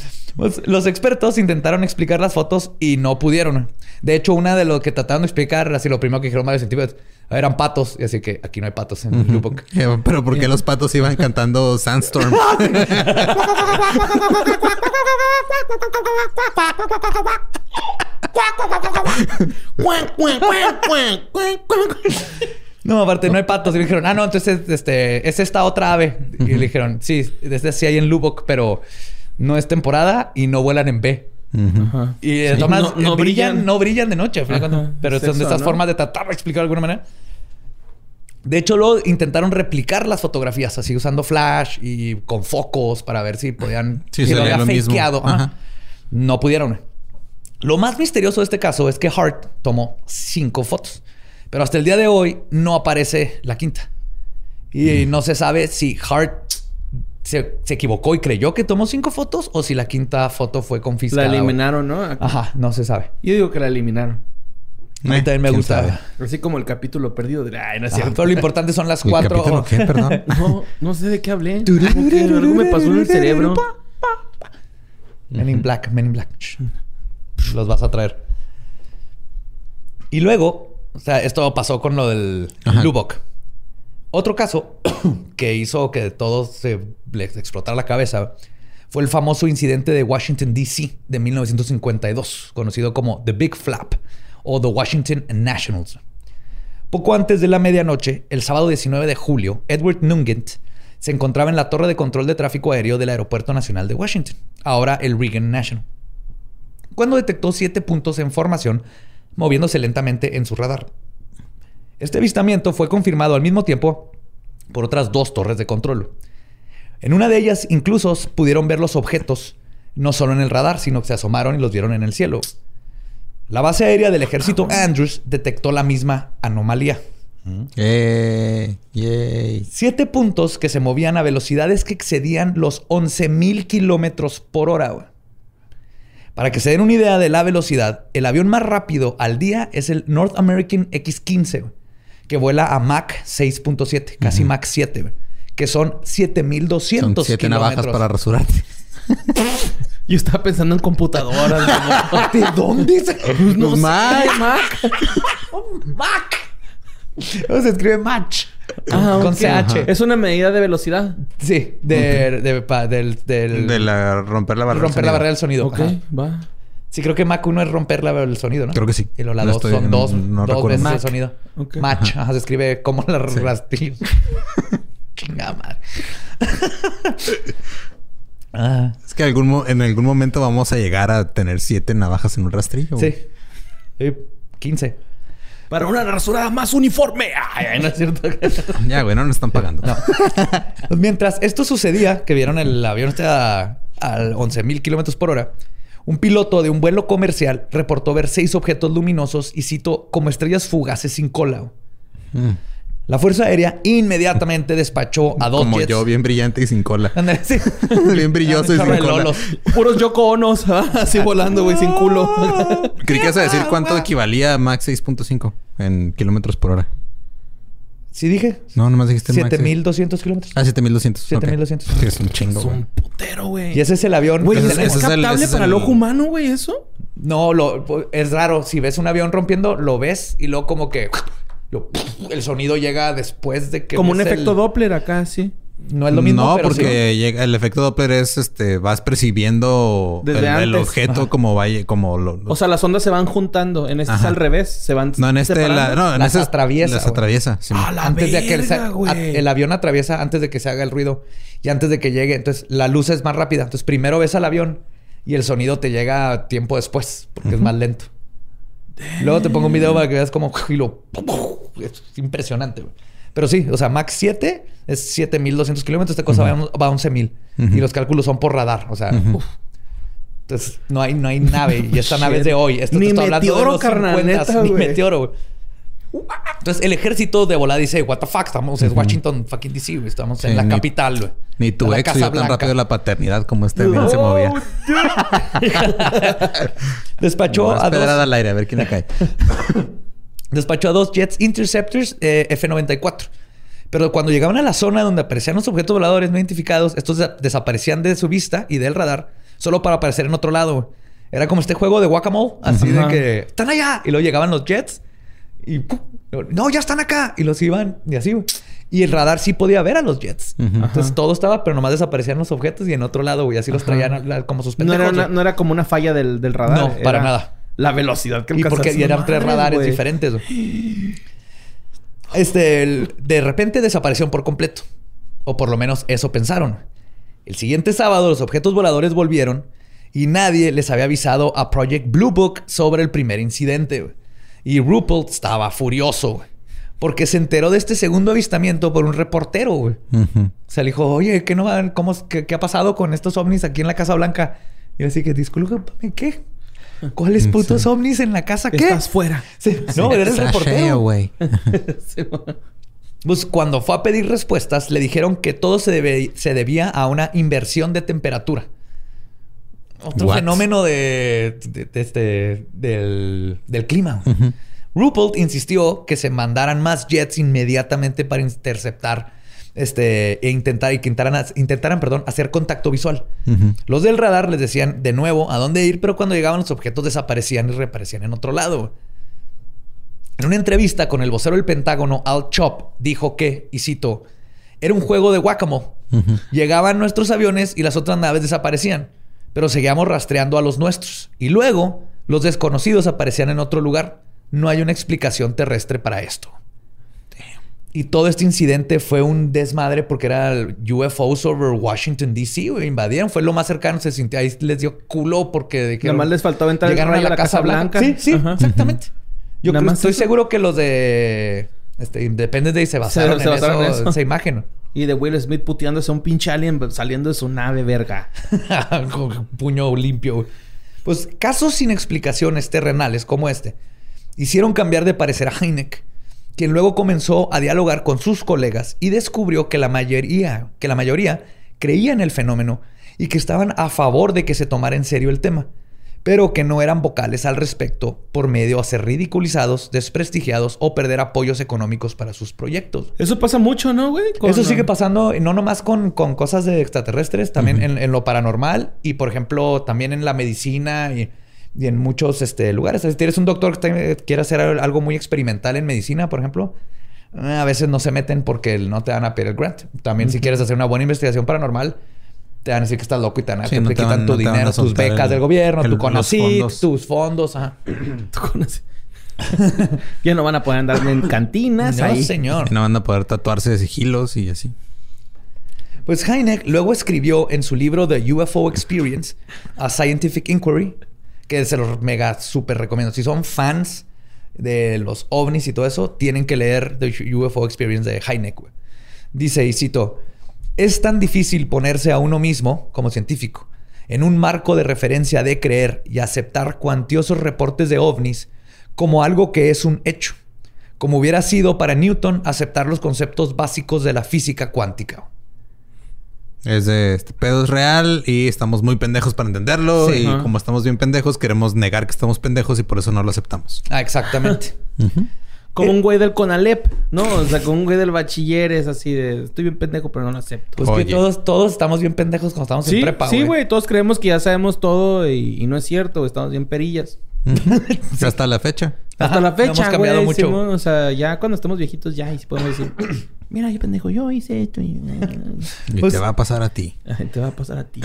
Pues, Los expertos intentaron explicar las fotos y no pudieron. De hecho, una de lo que trataron de explicar, así lo primero que dijeron varios científicos, eran patos. Y así que aquí no hay patos en el Book. Eh, Pero ¿por qué los patos iban cantando Sandstorm? No, aparte, no hay patos. Y le dijeron, ah, no, entonces este, es esta otra ave. Y le dijeron, sí, desde sí hay en Lubbock, pero no es temporada y no vuelan en B. Ajá. Y Sí, maneras, no- no brillan, brillan. no brillan de noche. Ajá, Pero es son de estas ¿no? formas de tratar de explicar de alguna manera. De hecho, luego intentaron replicar las fotografías así usando flash y con focos para ver si podían. Sí, si había lo fakeado. Ajá. No pudieron. Lo más misterioso de este caso es que Hart tomó cinco fotos, pero hasta el día de hoy no aparece la quinta. Y no se sabe si Hart se, se equivocó y creyó que tomó cinco fotos o si la quinta foto fue La confiscada. güey. eliminaron, ¿no? Ajá, no se sabe. Yo digo que la eliminaron. A mí también me ¿quién gusta. Así como el capítulo perdido de... Ay, no es cierto. pero lo importante son las ¿El cuatro. capítulo qué? Perdón. No, no sé de qué hablé. Algo me pasó en el cerebro. Men in Black, Men in Black. Los vas a traer. Y luego, o sea, esto pasó con lo del Ajá. Otro caso que hizo que todos se les explotara la cabeza fue el famoso incidente de Washington, D.C. de 1952, conocido como The Big Flap o The Washington Nationals. Poco antes de la medianoche, el sábado 19 de julio, Edward Nugent se encontraba en la torre de control de tráfico aéreo del Aeropuerto Nacional de Washington, ahora el Reagan National, cuando detectó siete puntos en formación moviéndose lentamente en su radar. Este avistamiento fue confirmado al mismo tiempo por otras dos torres de control. En una de ellas incluso pudieron ver los objetos, no solo en el radar, sino que se asomaron y los vieron en el cielo. La base aérea del ejército Andrews detectó la misma anomalía. Eh, yay. Siete puntos que se movían a velocidades que excedían los 11.000 kilómetros por hora. Para que se den una idea de la velocidad, el avión más rápido al día es el North American X-15, güey, que vuela a Mach 6.7, casi Mach 7, güey, que son 7.200 Son siete navajas kilómetros. para rasurarte. Yo estaba pensando en computadoras. ¿De dónde? se- no sé, Mac. Mac. Mach. Se escribe Mach. Ah, con ok. CH. Es una medida de velocidad. Sí, de, de- pa- del, del- De la romper la barrera. romper la barrera del sonido. Ok, Ajá. va. Sí, creo que Mach 1 es romper la, el sonido, ¿no? Creo que sí. Y luego la No 2 estoy- son no- dos, no dos veces Mach. el sonido. Ok. Match. Ajá, se escribe como la rastrillo. Chingada madre. ah, Es que algún en algún momento vamos a llegar a tener siete navajas en un rastrillo. sí. Sí, 15. Para una rasurada más uniforme. Ay, ay, no es cierto. Ya, güey, no nos están pagando. No. Mientras esto sucedía, que vieron el avión este a, a 11.000 kilómetros por hora, un piloto de un vuelo comercial reportó ver seis objetos luminosos y cito como estrellas fugaces sin cola. Mm. La Fuerza Aérea inmediatamente despachó a dos Como jets. yo, bien brillante y sin cola. Sí. bien brilloso y sin cola. lolos. Puros Yoko Onos. ¿ah? Así volando, güey, sin culo. Creí que ibas a Ah, decir cuánto equivalía a Max 6.5 en kilómetros por hora. ¿Sí dije? No, nomás dijiste Max. 7.200 kilómetros. Ah, 7200. 7,200. Ok. Sí, Es un chingo. Es un putero, güey. Y ese es el avión Güey, ¿es, es ese es el- captable para el el- ojo humano, güey, eso? No, lo, es raro. Si ves un avión rompiendo, lo ves y luego como que... lo- el sonido llega después de que... Como un el- efecto Doppler acá, sí. No es lo mismo, no, pero porque sí. llega, el efecto Doppler es este, vas percibiendo Desde el, objeto Ajá. como vaya, como lo. O sea, las ondas se van juntando. En este es al revés. Se van no, en este la, no, en Las ese atraviesa, Las güey. atraviesa. sí, ¡A la antes de que el, a- el avión atraviesa antes de que se haga el ruido y antes de que llegue, entonces la luz es más rápida. Entonces primero ves al avión y el sonido te llega tiempo después porque es más lento. Luego te pongo un video para que veas como y lo es impresionante. güey. Pero sí, o sea, Max 7 es 7200 kilómetros. Esta cosa va, a- va a 11000 Ujú. y los cálculos son por radar. O sea, uf. entonces no hay, no hay nave y esta nave es de hoy. Esto Ni te estoy hablando de los carnal, 50, neta, ni meteoro. güey. Entonces el ejército de volada dice, what the fuck, estamos en Washington fucking DC, güey. Estamos Sí, en la ni- capital, güey. Ni tu ex vio tan rápido la paternidad como este bien se movía. Despachó Nomás a pedrada dos, al aire, a ver quién le cae. despachó a dos Jets Interceptors eh, F-94. Pero cuando llegaban a la zona donde aparecían los objetos voladores no identificados, estos de- desaparecían de su vista y del radar solo para aparecer en otro lado. Era como este juego de guacamole, así Ajá. de que están allá y luego llegaban los Jets y ¡pum! no, ya están acá y los iban y así. güey. Y el radar sí podía ver a los Jets. Entonces Ajá. todo estaba, pero nomás desaparecían los objetos y en otro lado, güey, así los Ajá. traían a como sus No era, una- güey. no era como una falla del, del radar. No, para nada. La velocidad que Y porque eran tres radares diferentes. Este, el- de repente desaparecieron por completo. O por lo menos eso pensaron. El siguiente sábado los objetos voladores volvieron y nadie les había avisado a Project Blue Book sobre el primer incidente. Y Ruppelt estaba furioso, porque se enteró de este segundo avistamiento por un reportero. güey. O sea, le dijo, oye, ¿qué, no, va- cómo, qué, qué ha pasado con estos ovnis aquí en la Casa Blanca? Y yo así que, discúlpame, ¿qué? ¿Cuáles Sí. putos ovnis en la casa? ¿Qué? Estás fuera. Sí, No, el Sasheo, reportero. güey. Sí. Pues cuando fue a pedir respuestas, le dijeron que todo se, debe- se debía a una inversión de temperatura. Otro What? fenómeno de, de- de este, del, del clima. Ruppelt insistió que se mandaran más jets inmediatamente para interceptar este, e intentar, intentaran, intentaran perdón, hacer contacto visual. Los del radar les decían de nuevo a dónde ir, pero cuando llegaban los objetos desaparecían y reaparecían en otro lado. En una entrevista con el vocero del Pentágono, Al Chop, dijo que, y cito, era un juego de guacamole. Ujú. Llegaban nuestros aviones y las otras naves desaparecían, pero seguíamos rastreando a los nuestros. Y luego, los desconocidos aparecían en otro lugar. No hay una explicación terrestre para esto. Y todo este incidente fue un desmadre porque era el UFOs over Washington, D.C. güey. Invadieron, fue lo más cercano. Se sintió ahí, les dio culo porque de que Nada más les faltaba entrar llegaron a la, Casa Blanca. Sí, sí, Ajá. exactamente. Yo creo- estoy eso. seguro que los de este, Independence Day se basaron, se en, basaron en eso, eso. esa imagen. Y de Will Smith puteándose a un pinche alien saliendo de su nave, verga. Con puño limpio. güey. Pues casos sin explicaciones terrenales como este hicieron cambiar de parecer a Heineck, quien luego comenzó a dialogar con sus colegas y descubrió que la mayoría, que la mayoría creía en el fenómeno y que estaban a favor de que se tomara en serio el tema, pero que no eran vocales al respecto por medio a ser ridiculizados, desprestigiados o perder apoyos económicos para sus proyectos. Eso pasa mucho, ¿no, güey? Con- Eso sigue pasando, no nomás con, con cosas de extraterrestres, también en, en lo paranormal y, por ejemplo, también en la medicina y, y en muchos este, lugares. Si tienes un doctor que quiere hacer algo muy experimental en medicina, por ejemplo, eh, a veces no se meten porque no te van a pedir el grant. También si quieres hacer una buena investigación paranormal, te van a decir que estás loco y te, van a- Sí, te no te quitan van- tu no dinero, tus becas el- del gobierno, el- tu CONACYT, fondos. tus fondos. ajá. Tú conoces. ya no van a poder andar en cantinas No, ahí. señor. No van a poder tatuarse de sigilos y así. Pues Heineck luego escribió en su libro The UFO Experience, A Scientific Inquiry, que se los mega súper recomiendo. Si son fans de los ovnis y todo eso, tienen que leer The UFO Experience de Heineck. Dice, y cito, es tan difícil ponerse a uno mismo, como científico, en un marco de referencia de creer y aceptar cuantiosos reportes de ovnis como algo que es un hecho, como hubiera sido para Newton aceptar los conceptos básicos de la física cuántica. Es de este pedo es real y estamos muy pendejos para entenderlo. Sí. y como estamos bien pendejos, queremos negar que estamos pendejos y por eso no lo aceptamos. Ah, exactamente. Como un güey del Conalep, ¿no? O sea, como un güey del bachiller es así de... Estoy bien pendejo, pero no lo acepto. Pues Oye. que todos, todos estamos bien pendejos cuando estamos sí, en prepa, sí, güey. Todos creemos que ya sabemos todo y, y no es cierto. Estamos bien perillas. Hasta la fecha. Hasta Ajá, la fecha, hemos cambiado güey. mucho. Simón. O sea, ya cuando estemos viejitos ya y podemos decir... Mira, yo pendejo, yo hice esto y... Y Pues- te va a pasar a ti. Te va a pasar a ti.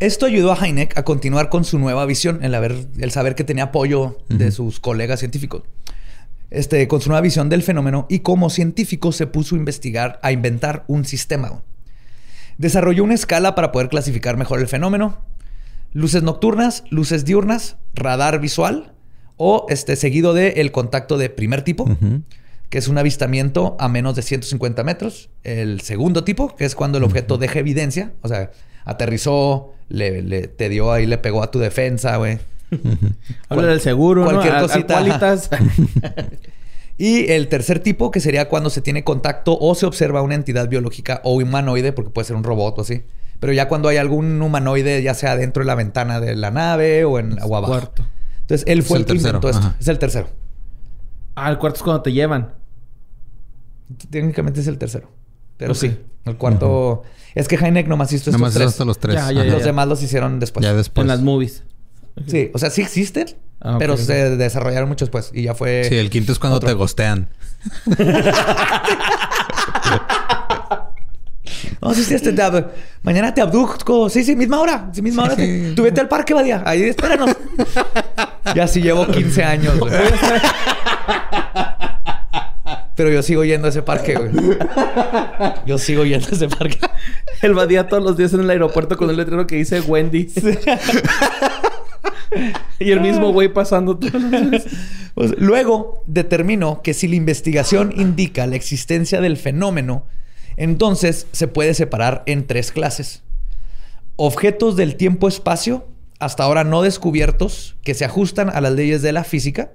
Esto ayudó a Heineck a continuar con su nueva visión, el, haber, el saber que tenía apoyo de sus colegas científicos. Este, con su nueva visión del fenómeno y como científico se puso a investigar, a inventar un sistema. Desarrolló una escala para poder clasificar mejor el fenómeno. Luces nocturnas, luces diurnas, radar visual o este, seguido de el contacto de primer tipo. Que es un avistamiento a menos de 150 metros. El segundo tipo, que es cuando el objeto deja evidencia, o sea, aterrizó, le, le- te dio ahí, le pegó a tu defensa, güey. Habla del seguro, cualquier ¿no? A- a cosita. Y el tercer tipo, que sería cuando se tiene contacto o se observa una entidad biológica o humanoide, porque puede ser un robot o así. Pero ya cuando hay algún humanoide, ya sea dentro de la ventana de la nave o, en, o abajo. Cuarto. Entonces, él fue Es el, el que tercero, inventó esto. ajá. Es el tercero. Ah, el cuarto es cuando te llevan. Técnicamente es el tercero. Pero Ok. sí, el cuarto... Es que Heineck nomás hizo estos Nada más tres. hasta los tres. Ya, ya, Ajá. ya, Los demás los hicieron después. Ya después. en las movies. Sí, o sea, sí existen, Ah, pero se desarrollaron mucho después. Y ya fue... Sí, el quinto es cuando Otro. te gostean. No, sí, sí, este, te ab- mañana te abduzco. Sí, sí, misma hora. Sí, misma hora. Sí. Tú vete al parque, Badía. Ahí espéranos. ya sí llevo 15 años, güey. Pero yo sigo yendo a ese parque, güey. Yo sigo yendo a ese parque. Él va día todos los días en el aeropuerto con un letrero que dice Wendy. y el mismo güey pasando todos los días. Pues, luego determinó que si la investigación indica la existencia del fenómeno, entonces se puede separar en tres clases. Objetos del tiempo-espacio, hasta ahora no descubiertos, que se ajustan a las leyes de la física,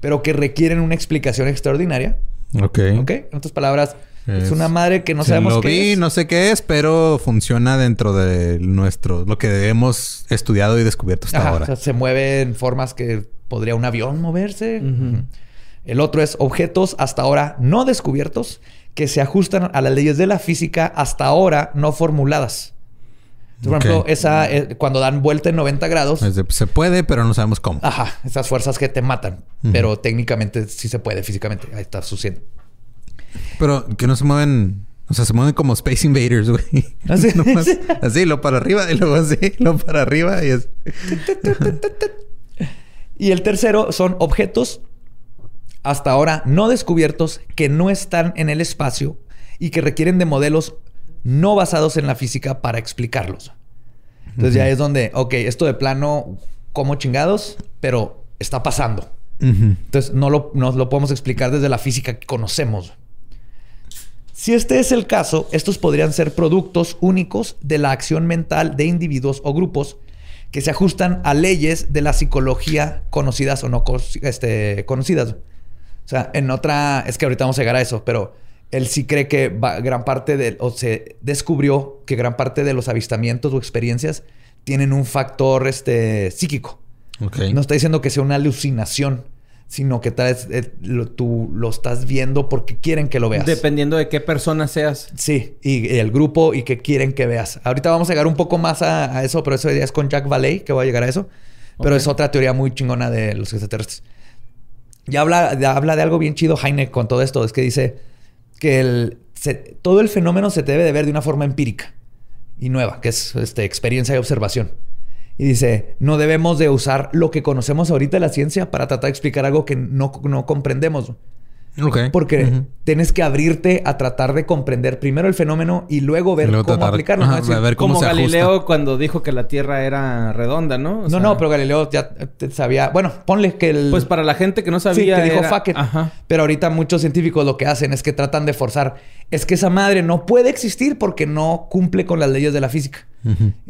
pero que requieren una explicación extraordinaria. Ok. ¿Ok? En otras palabras, es, Es- una madre que no Sí, sabemos lo qué vi, es. no sé qué es, pero funciona dentro de nuestro, lo que hemos estudiado y descubierto hasta Ajá, ahora. o sea, se mueve en formas que podría un avión moverse. El otro es objetos hasta ahora no descubiertos que se ajustan a las leyes de la física hasta ahora no formuladas. Entonces, por ejemplo, esa, eh, cuando dan vuelta en 90 grados, de, se puede, pero no sabemos cómo. ajá, esas fuerzas que te matan, Ujú. pero técnicamente sí se puede físicamente. Ahí está sucediendo. Pero que no se mueven, o sea, se mueven como Space Invaders, güey. Así. Nomás así, lo para arriba y luego así, lo para arriba y es. Y el tercero son objetos hasta ahora no descubiertos que no están en el espacio y que requieren de modelos no basados en la física para explicarlos. Entonces ya es donde, ok, esto de plano, como chingados, pero está pasando. Entonces no lo, no lo podemos explicar desde la física que conocemos. Si este es el caso, estos podrían ser productos únicos de la acción mental de individuos o grupos que se ajustan a leyes de la psicología conocidas o no este, conocidas. O sea, en otra, es que ahorita vamos a llegar a eso, pero él sí cree que va- gran parte de, o se descubrió que gran parte de los avistamientos o experiencias tienen un factor este, psíquico. Ok. No está diciendo que sea una alucinación, sino que tal vez eh, lo- tú lo estás viendo porque quieren que lo veas. Dependiendo de qué persona seas. Sí, y el grupo y que quieren que veas. Ahorita vamos a llegar un poco más a, a eso, pero eso ya es con Jack Valley, que voy a llegar a eso. Pero es otra teoría muy chingona de los extraterrestres. Ya habla, habla de algo bien chido Heineck con todo esto. Es que dice que todo el fenómeno se debe de ver de una forma empírica y nueva, que es este, experiencia y observación. Y dice, no debemos de usar lo que conocemos ahorita de la ciencia para tratar de explicar algo que no comprendemos. Porque tienes que abrirte a tratar de comprender primero el fenómeno y luego ver Y luego cómo tratar- aplicarlo. ajá, ¿no? Es decir, a ver cómo Como se ajusta. Galileo cuando dijo que la Tierra era redonda, ¿no? O no, sea, no, pero Galileo ya sabía. Bueno, ponle que el. Pues para la gente que no Sí, sabía. que dijo era- fuck it. Ajá. Pero ahorita muchos científicos lo que hacen es que tratan de forzar. Es que esa madre no puede existir porque no cumple con las leyes de la física.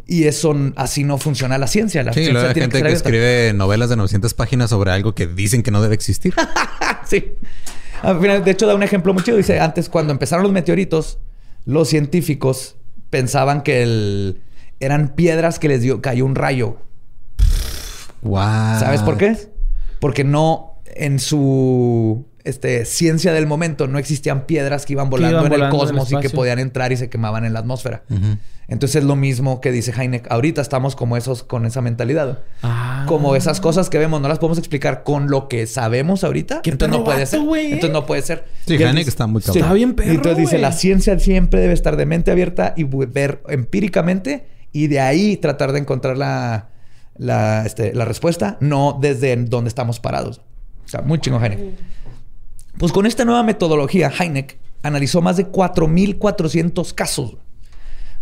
Y eso así no funciona la ciencia. La Sí, ciencia luego hay tiene gente que abierta. escribe novelas de 900 páginas sobre algo que dicen que no debe existir. sí. Al final, de hecho, da un ejemplo muy chido. Dice, antes cuando empezaron los meteoritos, los científicos pensaban que el- eran piedras que les dio, cayó un rayo. wow. ¿Sabes por qué? Porque no en su este, ciencia del momento no existían piedras que iban volando iban en el volando en el cosmos y que podían entrar y se quemaban en la atmósfera. Entonces es lo mismo que dice Heineck. Ahorita estamos como esos con esa mentalidad. Ah. Como esas cosas que vemos no las podemos explicar con lo que sabemos ahorita. Qué Entonces no puede vato, ser. Entonces no puede ser. Sí, Y Heineck dice- está muy cabrón. Está bien perro, Y Entonces dice, la ciencia siempre debe estar de mente abierta y ver empíricamente y de ahí tratar de encontrar la, la, este, la respuesta, no desde donde estamos parados. O sea, muy chingo Heineck. Pues con esta nueva metodología, Heineck analizó más de 4.400 casos.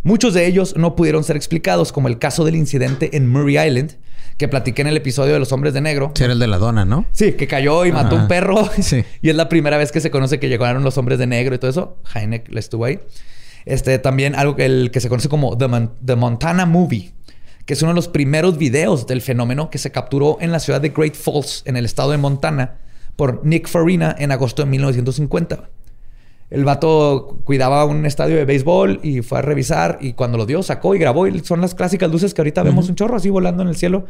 Muchos de ellos no pudieron ser explicados, como el caso del incidente en Murray Island, que platiqué en el episodio de los hombres de negro. Sí, era el de la dona, ¿no? Sí, que cayó y mató un perro. Sí. y es la primera vez que se conoce que llegaron los hombres de negro y todo eso. Heineck le estuvo ahí. Este, también algo que, el, que se conoce como The, Mon- The Montana Movie, que es uno de los primeros videos del fenómeno que se capturó en la ciudad de Great Falls, en el estado de Montana, por Nick Farina en agosto de 1950. El vato cuidaba un estadio de béisbol y fue a revisar y cuando lo dio sacó y grabó y son las clásicas luces que ahorita vemos un chorro así volando en el cielo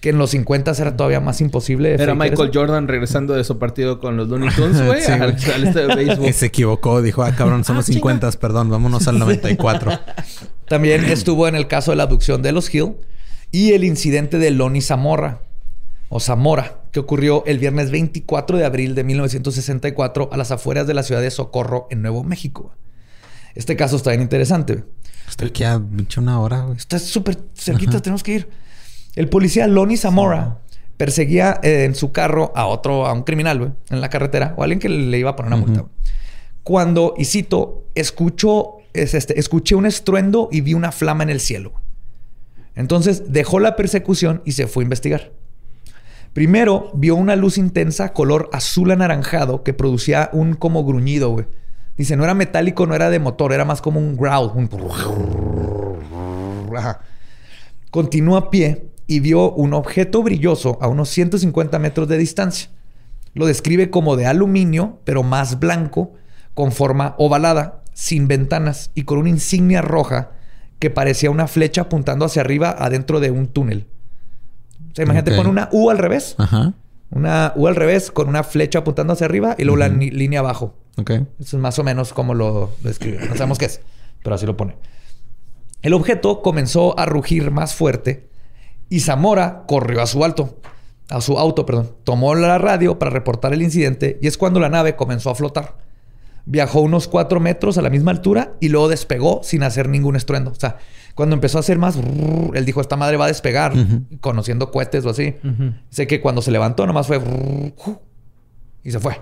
que en los 50 era todavía más imposible. Era Michael Jordan regresando de su partido con los Looney Tunes, güey, al, estadio de béisbol. Se equivocó, dijo, ah, cabrón, son los 50, ah, perdón, vámonos al 94. También estuvo en el caso de la abducción de los Hill y el incidente de Lonnie Zamora o Zamora, que ocurrió el viernes 24 de abril de 1964 a las afueras de la ciudad de Socorro, en Nuevo México. Este caso está bien interesante. Está aquí a una hora, güey. Está súper cerquita, tenemos que ir. El policía Lonnie Zamora perseguía eh, en su carro a otro, a un criminal, en la carretera, o alguien que le iba a poner una multa. Cuando, y cito, escuchó, este, escuché un estruendo y vi una flama en el cielo. Entonces dejó la persecución y se fue a investigar. Primero vio una luz intensa color azul anaranjado que producía un como gruñido, güey. Dice, no era metálico, no era de motor, era más como un growl. Un... Continuó a pie y vio un objeto brilloso a unos 150 metros de distancia. Lo describe como de aluminio, pero más blanco, con forma ovalada, sin ventanas y con una insignia roja que parecía una flecha apuntando hacia arriba adentro de un túnel. O sea, imagínate con una U al revés. Ajá. Una U al revés con una flecha apuntando hacia arriba y luego la línea abajo. Ok. Eso es más o menos como lo describe. No sabemos qué es, pero así lo pone. El objeto comenzó a rugir más fuerte y Zamora corrió a su alto, a su auto, perdón. Tomó la radio para reportar el incidente y es cuando la nave comenzó a flotar. Viajó unos cuatro metros a la misma altura y luego despegó sin hacer ningún estruendo. O sea, cuando empezó a hacer más, él dijo, esta madre va a despegar, conociendo cohetes o así. Sé que cuando se levantó nomás fue y se fue.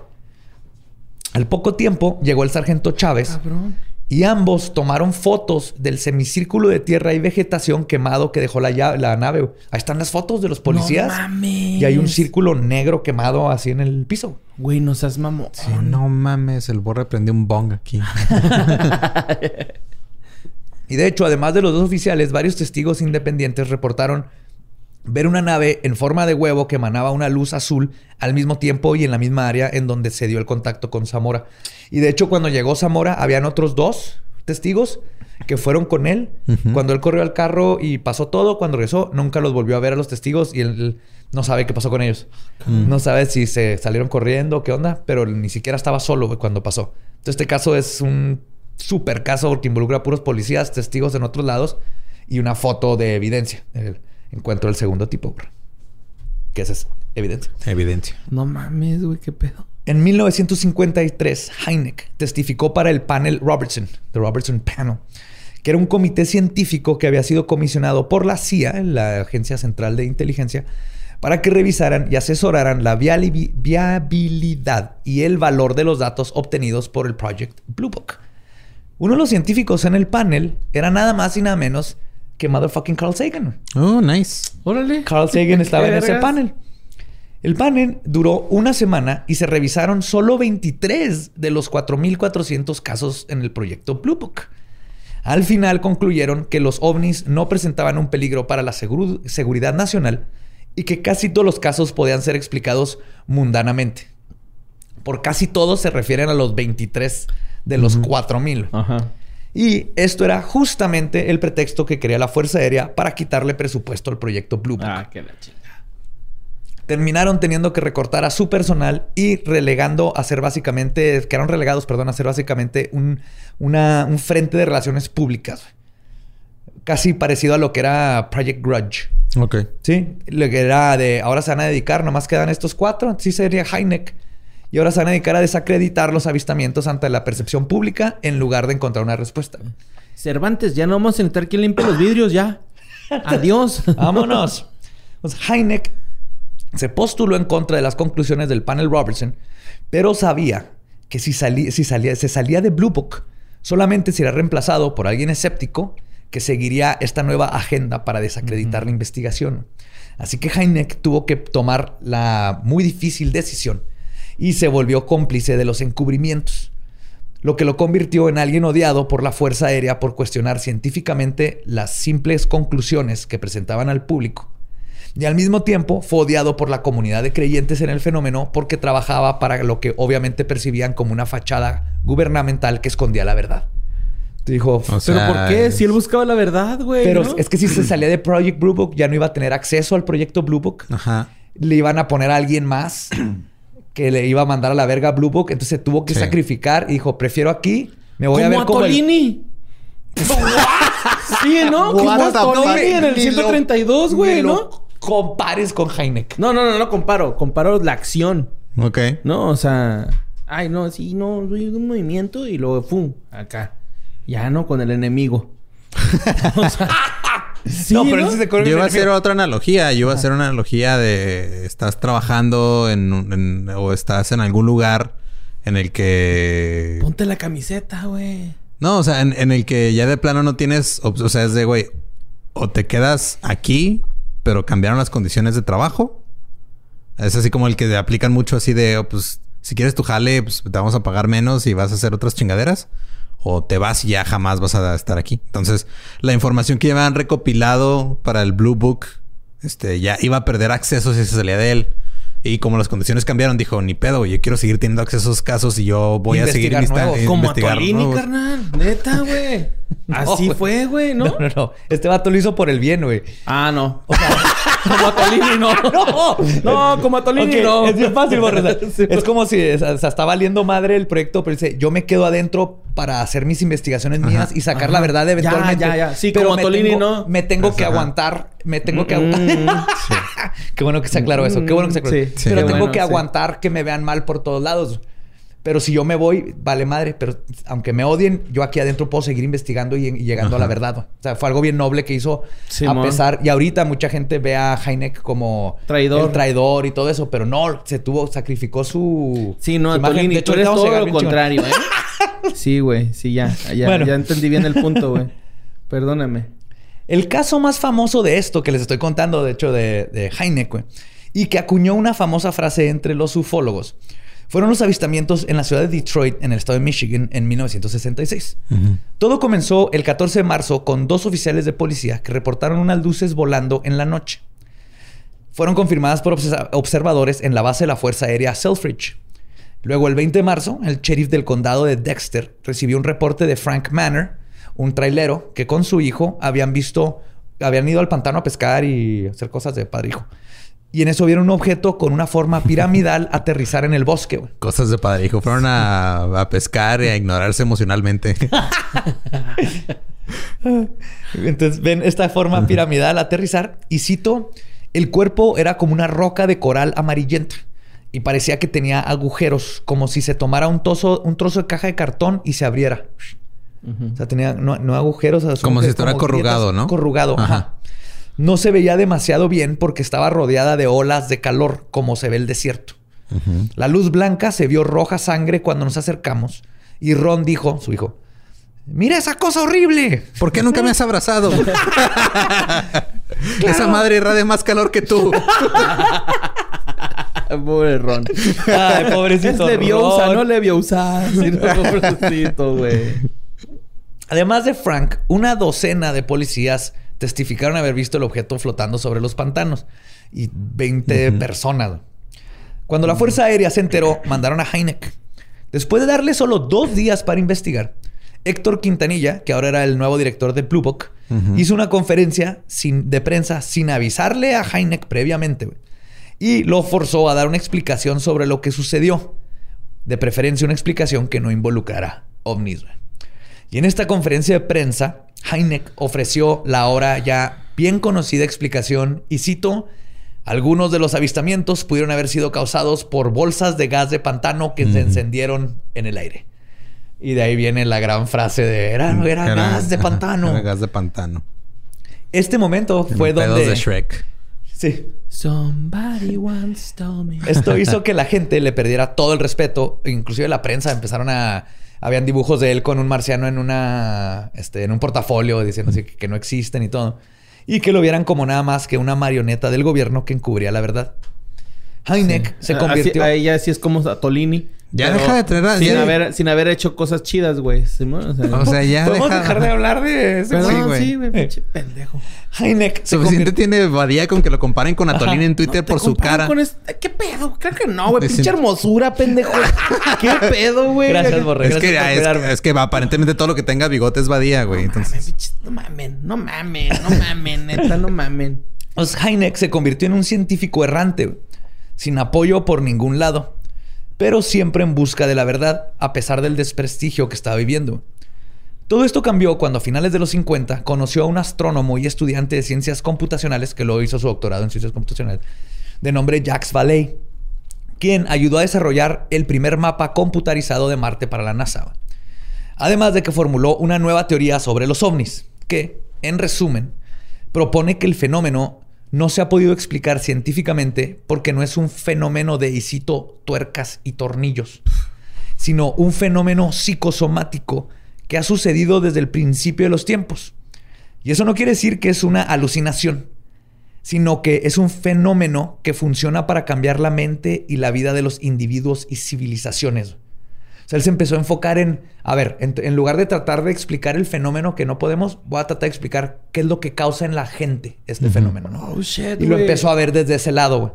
Al poco tiempo llegó el sargento Chávez y ambos tomaron fotos del semicírculo de tierra y vegetación quemado que dejó la, la nave. Ahí están las fotos de los policías. No mames. Y hay un círculo negro quemado así en el piso. Güey, no seas mamón. Sí, no mames. El borre prendió un bong aquí. y de hecho, además de los dos oficiales, varios testigos independientes reportaron ver una nave en forma de huevo que emanaba una luz azul al mismo tiempo y en la misma área en donde se dio el contacto con Zamora. Y de hecho, cuando llegó Zamora, habían otros dos testigos que fueron con él. Cuando él corrió al carro y pasó todo, cuando regresó, nunca los volvió a ver a los testigos y él, no sabe qué pasó con ellos. Mm. No sabe si se salieron corriendo, qué onda, pero ni siquiera estaba solo cuando pasó. Entonces, este caso es un super caso que involucra a puros policías, testigos en otros lados y una foto de evidencia encuentro el segundo tipo, Que esa es evidencia. Evidencia. No mames, güey, qué pedo. En 1953, Heineck testificó para el panel Robertson, The Robertson Panel, que era un comité científico que había sido comisionado por la CIA, la Agencia Central de Inteligencia, para que revisaran y asesoraran la viabilidad y el valor de los datos obtenidos por el Project Blue Book. Uno de los científicos en el panel era nada más y nada menos que motherfucking Carl Sagan. Oh, nice. Órale. Carl Sagan estaba en ese panel. El panel duró una semana y se revisaron solo 23 de los 4.400 casos en el proyecto Blue Book. Al final concluyeron que los ovnis no presentaban un peligro para la seguridad nacional y que casi todos los casos podían ser explicados mundanamente. Por casi todos se refieren a los 23 de los 4.000. Ajá. Y esto era justamente el pretexto que quería la Fuerza Aérea para quitarle presupuesto al proyecto Blue Book. Ah, qué la Terminaron teniendo que recortar a su personal y relegando a ser básicamente, quedaron relegados, perdón, a ser básicamente un, un frente de relaciones públicas. Casi parecido a lo que era Project Grudge. Ok. Sí, lo que era de ahora se van a dedicar, nomás quedan estos cuatro. Sí sería Heineck y ahora se van a dedicar a desacreditar los avistamientos ante la percepción pública en lugar de encontrar una respuesta. Cervantes, ya no vamos a necesitar quien limpie los vidrios, ya. Adiós. Vámonos. Pues Heineck se postuló en contra de las conclusiones del panel Robertson, pero sabía que si, salía, si salía, se salía de Blue Book, solamente sería reemplazado por alguien escéptico que seguiría esta nueva agenda para desacreditar la investigación. Así que Heineck tuvo que tomar la muy difícil decisión y se volvió cómplice de los encubrimientos, lo que lo convirtió en alguien odiado por la Fuerza Aérea por cuestionar científicamente las simples conclusiones que presentaban al público Y al mismo tiempo fue odiado por la comunidad de creyentes en el fenómeno porque trabajaba para lo que obviamente percibían como una fachada gubernamental que escondía la verdad. Dijo, O ¿Pero por qué? Si él buscaba la verdad, güey. pero ¿no? es que si se salía de Project Blue Book ya no iba a tener acceso al proyecto Blue Book. Ajá. Le iban a poner a alguien más que le iba a mandar a la verga a Blue Book. Entonces se tuvo que Sí. sacrificar y dijo, prefiero aquí. Me voy a Como ver como el- sí, ¿no? Como Tolini fuck? en el Ni lo- 132, güey, ¿no? compares con Heineck. No, no, no, no comparo. Comparo la acción. Ok. No, o sea... Ay, no, sí, no, soy un movimiento y luego, ¡fum! Acá. Ya, ¿no? Con el enemigo. o sea... sí, no, pero ¿no? él sí se corre Yo iba a hacer otra analogía. Yo iba a hacer una analogía de... Estás trabajando en, un- en- o estás en algún lugar en el que... Ponte la camiseta, güey. No, o sea, en, en el que ya de plano no tienes... O sea, es de, güey, o te quedas aquí, pero cambiaron las condiciones de trabajo. Es así como el que aplican mucho así de, oh, pues, si quieres tu jale, pues te vamos a pagar menos y vas a hacer otras chingaderas. O te vas y ya jamás vas a estar aquí. Entonces, la información que llevan recopilado para el Blue Book, este, ya iba a perder acceso si se salía de él. Y como las condiciones cambiaron, dijo, ni pedo, yo quiero seguir teniendo acceso a esos casos y yo voy a seguir nuevos. Como a investigar Tolini, nuevos". carnal. Neta, güey. Así fue, güey, ¿no? No, no, no. Este vato lo hizo por el bien, güey. Ah, no. como a Tolini, no. ¡No! No, como a Tolini, no. Es bien fácil. Es como si o sea, está valiendo madre el proyecto, pero dice, yo me quedo adentro para hacer mis investigaciones mías y sacar Ajá. la verdad Ya, eventualmente. ya, ya. Sí, Pero como me Tolini, tengo- ¿no? Me tengo que Ajá. aguantar. Me tengo que Mm, aguantar. Qué bueno que se aclaró eso. Qué bueno que se aclaró. Sí, sí, pero tengo bueno, que aguantar que me vean mal por todos lados. Pero si yo me voy, vale madre. Pero aunque me odien, yo aquí adentro puedo seguir investigando y, y llegando a la verdad. O sea, fue algo bien noble que hizo a pesar. Y ahorita mucha gente ve a Heineck como Traidor. el traidor y todo eso, pero no, se tuvo, sacrificó su. Sí, no, su imagen. Tolini, De hecho, tú eres todo lo chingón. contrario, ¿eh? Sí, güey. Sí, ya. Ya, Bueno. ya entendí bien el punto, güey. Perdóname. El caso más famoso de esto que les estoy contando, de hecho, de, de Heineck, güey, y que acuñó una famosa frase entre los ufólogos, fueron los avistamientos en la ciudad de Detroit, en el estado de Michigan, en 1966. Ujú. Todo comenzó el 14 de marzo con dos oficiales de policía que reportaron unas luces volando en la noche. Fueron confirmadas por obse- observadores en la base de la Fuerza Aérea Selfridge. Luego, el 20 de marzo, el sheriff del condado de Dexter recibió un reporte de Frank Manor, un trailero que con su hijo habían visto, habían ido al pantano a pescar y hacer cosas de padre hijo. Y en eso vieron un objeto con una forma piramidal aterrizar en el bosque. güey. Cosas de padre hijo. Fueron a, a pescar y a ignorarse emocionalmente. Entonces ven esta forma piramidal aterrizar y cito, el cuerpo era como una roca de coral amarillenta y parecía que tenía agujeros, como si se tomara un, trozo, un trozo de caja de cartón y se abriera. O sea, tenía no, no agujeros. Como si estuviera corrugado, grietas. ¿no? Corrugado, Ajá. ajá. No se veía demasiado bien porque estaba rodeada de olas de calor, como se ve el desierto. La luz blanca se vio roja sangre cuando nos acercamos y Ron dijo, su hijo, mira esa cosa horrible. ¿Por qué nunca me has abrazado? Esa madre irradia más calor que tú. Pobre Ron. Ay, pobrecito Es Leviosa, Ron. no Leviosa. Sí, no, pobrecito, güey. Además de Frank, una docena de policías testificaron haber visto el objeto flotando sobre los pantanos y 20 personas. Cuando la Fuerza Aérea se enteró, mandaron a Heineck. Después de darle solo dos días para investigar, Héctor Quintanilla, que ahora era el nuevo director de Blue Book, Ujú. hizo una conferencia sin, de prensa sin avisarle a Heineck previamente y lo forzó a dar una explicación sobre lo que sucedió. De preferencia, una explicación que no involucrara ovnis. Y en esta conferencia de prensa, Heineck ofreció la ahora ya bien conocida explicación y cito, algunos de los avistamientos pudieron haber sido causados por bolsas de gas de pantano que se encendieron en el aire. Y de ahí viene la gran frase de era, era, gas de pantano. Era gas de pantano. Este momento fue donde... de Shrek. Sí. Somebody once told me. Esto hizo que la gente le perdiera todo el respeto. Inclusive la prensa empezaron a... Habían dibujos de él con un marciano en una... Este, en un portafolio diciendo así que, que no existen y todo. Y que lo vieran como nada más que una marioneta del gobierno que encubría la verdad. Heineck se Así- convirtió... a ella sí es como a Tolini. Ya Pero deja de traer... Sin, ya- haber, sin haber hecho cosas chidas, güey. O sea, O sea, ya ¿Podemos deja... dejar de hablar de ese güey. sí, güey. Pinche pendejo. Heineck se Suficiente tiene Badía con que lo comparen con Atolín Ajá. en Twitter Te por su cara. con este- ¿Qué pedo? Creo que no, güey. Pinche hermosura, pendejo. ¿Qué pedo, güey? Gracias, Borre. Es que, es, que aparentemente todo lo que tenga bigote es Badía, güey. No mames, Entonces... no mamen, no mamen, no mamen, neta, no mamen. Pues Heineck se convirtió en un científico errante, sin apoyo por ningún lado, pero siempre en busca de la verdad, a pesar del desprestigio que estaba viviendo. Todo esto cambió cuando a finales de los 50 conoció a un astrónomo y estudiante de ciencias computacionales que luego hizo su doctorado en ciencias computacionales, de nombre Jacques Vallée, quien ayudó a desarrollar el primer mapa computarizado de Marte para la NASA. Además de que formuló una nueva teoría sobre los ovnis, que, en resumen, propone que el fenómeno no se ha podido explicar científicamente porque no es un fenómeno de, y cito, tuercas y tornillos, sino un fenómeno psicosomático que ha sucedido desde el principio de los tiempos. Y eso no quiere decir que es una alucinación, sino que es un fenómeno que funciona para cambiar la mente y la vida de los individuos y civilizaciones. O sea, él se empezó a enfocar en, a ver, en, en lugar de tratar de explicar el fenómeno que no podemos, voy a tratar de explicar qué es lo que causa en la gente este fenómeno. ¿no? Oh, shit, y lo empezó a ver desde ese lado, güey.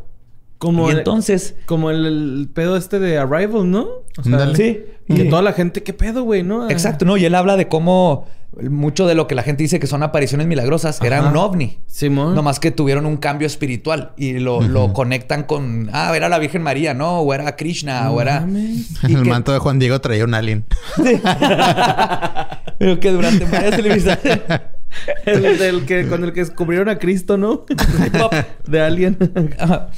Como y el- entonces, Como el, el pedo este de Arrival, ¿no? O sea, sí. Y que toda la gente, ¿qué pedo, güey? ¿No? Exacto, ¿no? Y él habla de cómo mucho de lo que la gente dice que son apariciones milagrosas era un ovni. Simón. Nomás que tuvieron un cambio espiritual y lo, lo conectan con, ah, era la Virgen María, ¿no? O era Krishna, No o era... mames. y El que- manto de Juan Diego traía un alien. Pero que durante varias televisiones... El del que, cuando el que descubrieron a Cristo, ¿no? de Alien. Ajá.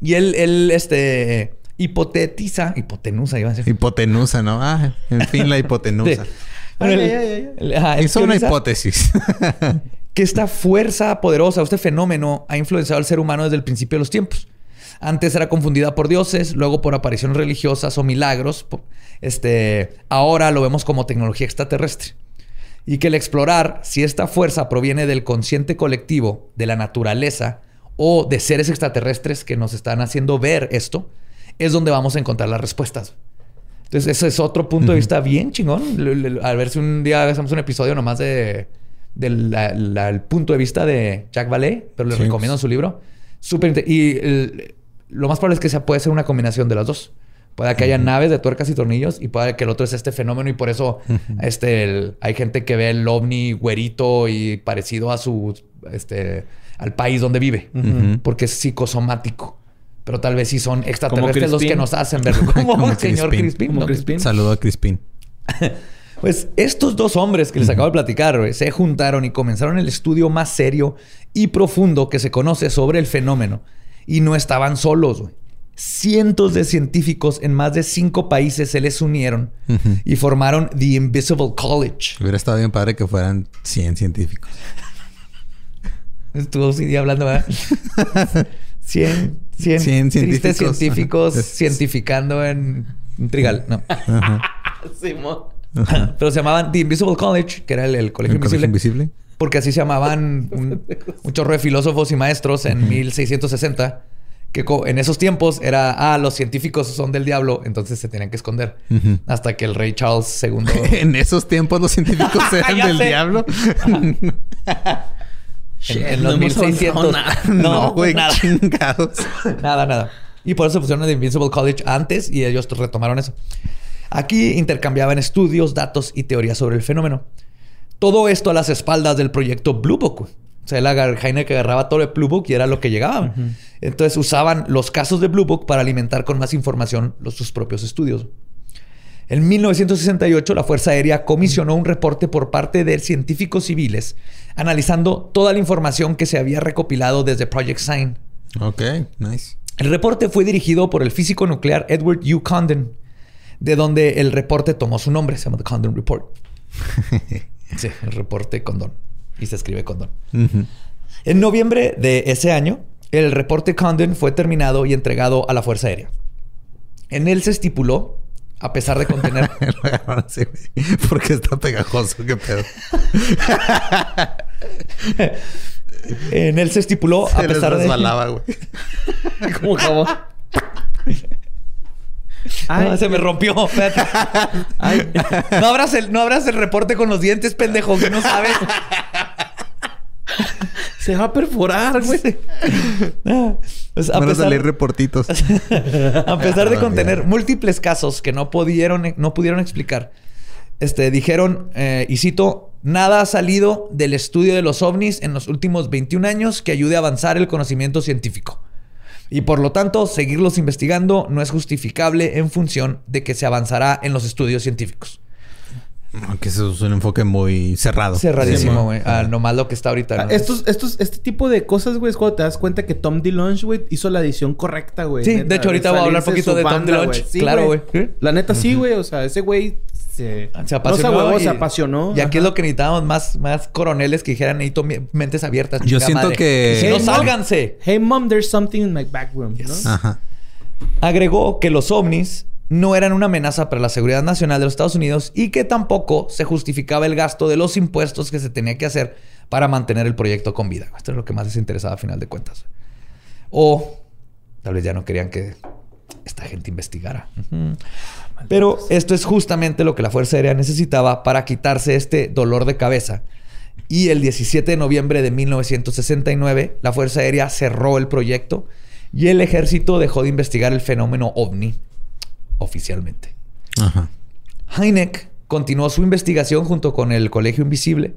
Y él, él, este, hipotetiza, hipotenusa, iba a decir. Hipotenusa, ¿no? Ah, en fin, la hipotenusa. Sí. Bueno, Hizo una hipótesis. Que esta fuerza poderosa, este fenómeno, ha influenciado al ser humano desde el principio de los tiempos. Antes era confundida por dioses, luego por apariciones religiosas o milagros. Este, ahora lo vemos como tecnología extraterrestre. Y que el explorar si esta fuerza proviene del consciente colectivo, de la naturaleza o de seres extraterrestres que nos están haciendo ver esto, es donde vamos a encontrar las respuestas. Entonces, ese es otro punto de vista bien chingón. A ver si un día hacemos un episodio nomás de, del punto de vista de Jack Vallée, pero les Sí. recomiendo su libro. Súper Y el- lo más probable es que sea, puede ser una combinación de las dos. Puede que haya naves de tuercas y tornillos y puede que el otro es este fenómeno y por eso este, el- hay gente que ve el ovni güerito y parecido a su este, al país donde vive. Porque es psicosomático. Pero tal vez sí son extraterrestres los Crispin. que nos hacen verlo. Como, Como el señor Crispin. ¿no? Crispin. Saludo a Crispin. Pues estos dos hombres que les acabo de platicar güey, se juntaron y comenzaron el estudio más serio y profundo que se conoce sobre el fenómeno. Y no estaban solos. güey. Cientos de científicos en más de cinco países se les unieron y formaron The Invisible College. Hubiera estado bien padre que fueran 100 científicos. Estuvo CD hablando, ¿verdad? 100, 100, Cien tristes científicos. científicos cientificando en trigal. No. Ajá. Simón. Pero se llamaban The Invisible College, que era el, el colegio ¿El colegio invisible. invisible? Porque así se llamaban un, un chorro de filósofos y maestros en 1660. Que en esos tiempos era, ah, los científicos son del diablo, entonces se tenían que esconder. Hasta que el rey Charles II... En esos tiempos los científicos eran del diablo. En, Shit, en no los hemos 1600... avanzado no, güey, nada. chingados. Nada, nada. Y por eso pusieron el Invincible College antes y ellos retomaron eso. Aquí intercambiaban estudios, datos y teorías sobre el fenómeno. Todo esto a las espaldas del proyecto Blue Book. O sea, el agar- Heineck agarraba todo el Blue Book y era lo que llegaba. Entonces usaban los casos de Blue Book para alimentar con más información los, sus propios estudios. En 1968, la Fuerza Aérea comisionó un reporte por parte de científicos civiles analizando toda la información que se había recopilado desde Project Sign. Ok, nice. El reporte fue dirigido por el físico nuclear Edward U. Condon, de donde el reporte tomó su nombre, se llama The Condon Report. Sí, el reporte Condon. Y se escribe Condon. En noviembre de ese año, el reporte Condon fue terminado y entregado a la Fuerza Aérea. En él se estipuló, a pesar de contener güey. Porque está pegajoso, qué pedo. en él se estipuló, a Se les pesar de resbalaba, güey. Como jabón. Ay, Ah, se me rompió. Espérate. Ay. No abras, el, no abras el reporte con los dientes, pendejo, que no sabes. Se va a perforar, güey. Pues, a Van a salir reportitos. A pesar de Ah, contener múltiples casos que no pudieron, no pudieron explicar, este, dijeron, eh, y cito, nada ha salido del estudio de los ovnis en los últimos 21 años que ayude a avanzar el conocimiento científico. Y por lo tanto, seguirlos investigando no es justificable en función de que se avanzará en los estudios científicos. Aunque eso es un enfoque muy cerrado. Cerradísimo, Sí, güey. Ah, nomás lo que está ahorita. Ah, ¿no? Estos, estos, este tipo de cosas, güey, es cuando te das cuenta que Tom DeLonge, güey, hizo la edición correcta, güey. Sí, Neta, de hecho, ahorita voy a hablar salirse poquito de Tom DeLonge. Sí, Claro, güey. ¿Sí? La neta, sí, güey. O sea, ese güey se... Se No apasionó. se huevó, y- se apasionó. Y aquí es lo que necesitábamos más, más coroneles que dijeran necesito mentes abiertas. Yo siento madre. que- Si no, Hey, mom. sálganse. Hey, mom, there's something in my back room, ¿no? Ajá. Agregó que los ovnis no eran una amenaza para la seguridad nacional de los Estados Unidos y que tampoco se justificaba el gasto de los impuestos que se tenía que hacer para mantener el proyecto con vida. Esto es lo que más les interesaba a final de cuentas. O tal vez ya no querían que esta gente investigara. Pero esto es justamente lo que la Fuerza Aérea necesitaba para quitarse este dolor de cabeza. Y el 17 de noviembre de 1969, la Fuerza Aérea cerró el proyecto y el ejército dejó de investigar el fenómeno ovni oficialmente. Ajá. Heineck continuó su investigación junto con el Colegio Invisible.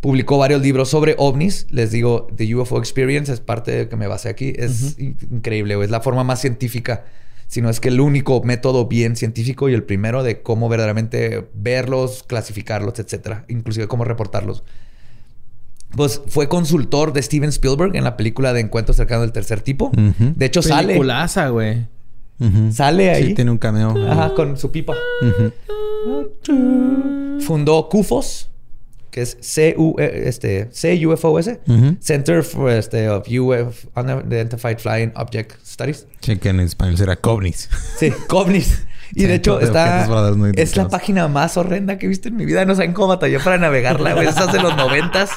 Publicó varios libros sobre ovnis. Les digo, The UFO Experience es parte de que me basé aquí. Es in- increíble, güey. es la forma más científica, si no es que el único método bien científico y el primero de cómo verdaderamente verlos, clasificarlos, etcétera, inclusive cómo reportarlos. Pues fue consultor de Steven Spielberg en la película de Encuentro cercano del tercer tipo. De hecho, sale. Peliculaza, Sale ahí. Sí, tiene un cameo. Ajá, con su pipa. Fundó CUFOS, que es CU, eh, este, CUFOS. Center for este, of UF, Unidentified Flying Object Studies. Sí, que en español será Covnis. Sí, COVNIS. Y Sí, de hecho está... no Es la página más horrenda que he visto en mi vida. No saben cómo batallé para navegarla, güey. Esas de los noventas.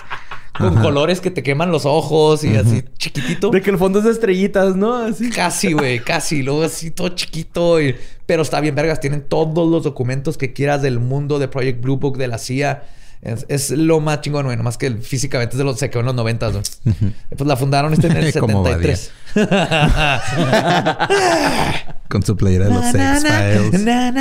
Con Ajá. colores que te queman los ojos y así chiquitito. De que el fondo es de estrellitas, ¿no? Así. Casi, güey, casi. Luego así todo chiquito. y- Pero está bien, vergas. Tienen todos los documentos que quieras del mundo de Project Blue Book, de la CIA. Es, es lo más chingón, güey. Nomás que físicamente es de los, se quedó en los 90, ¿no? Pues la fundaron este en el Como 73. Con su playera de los na, Sex na, Files. na,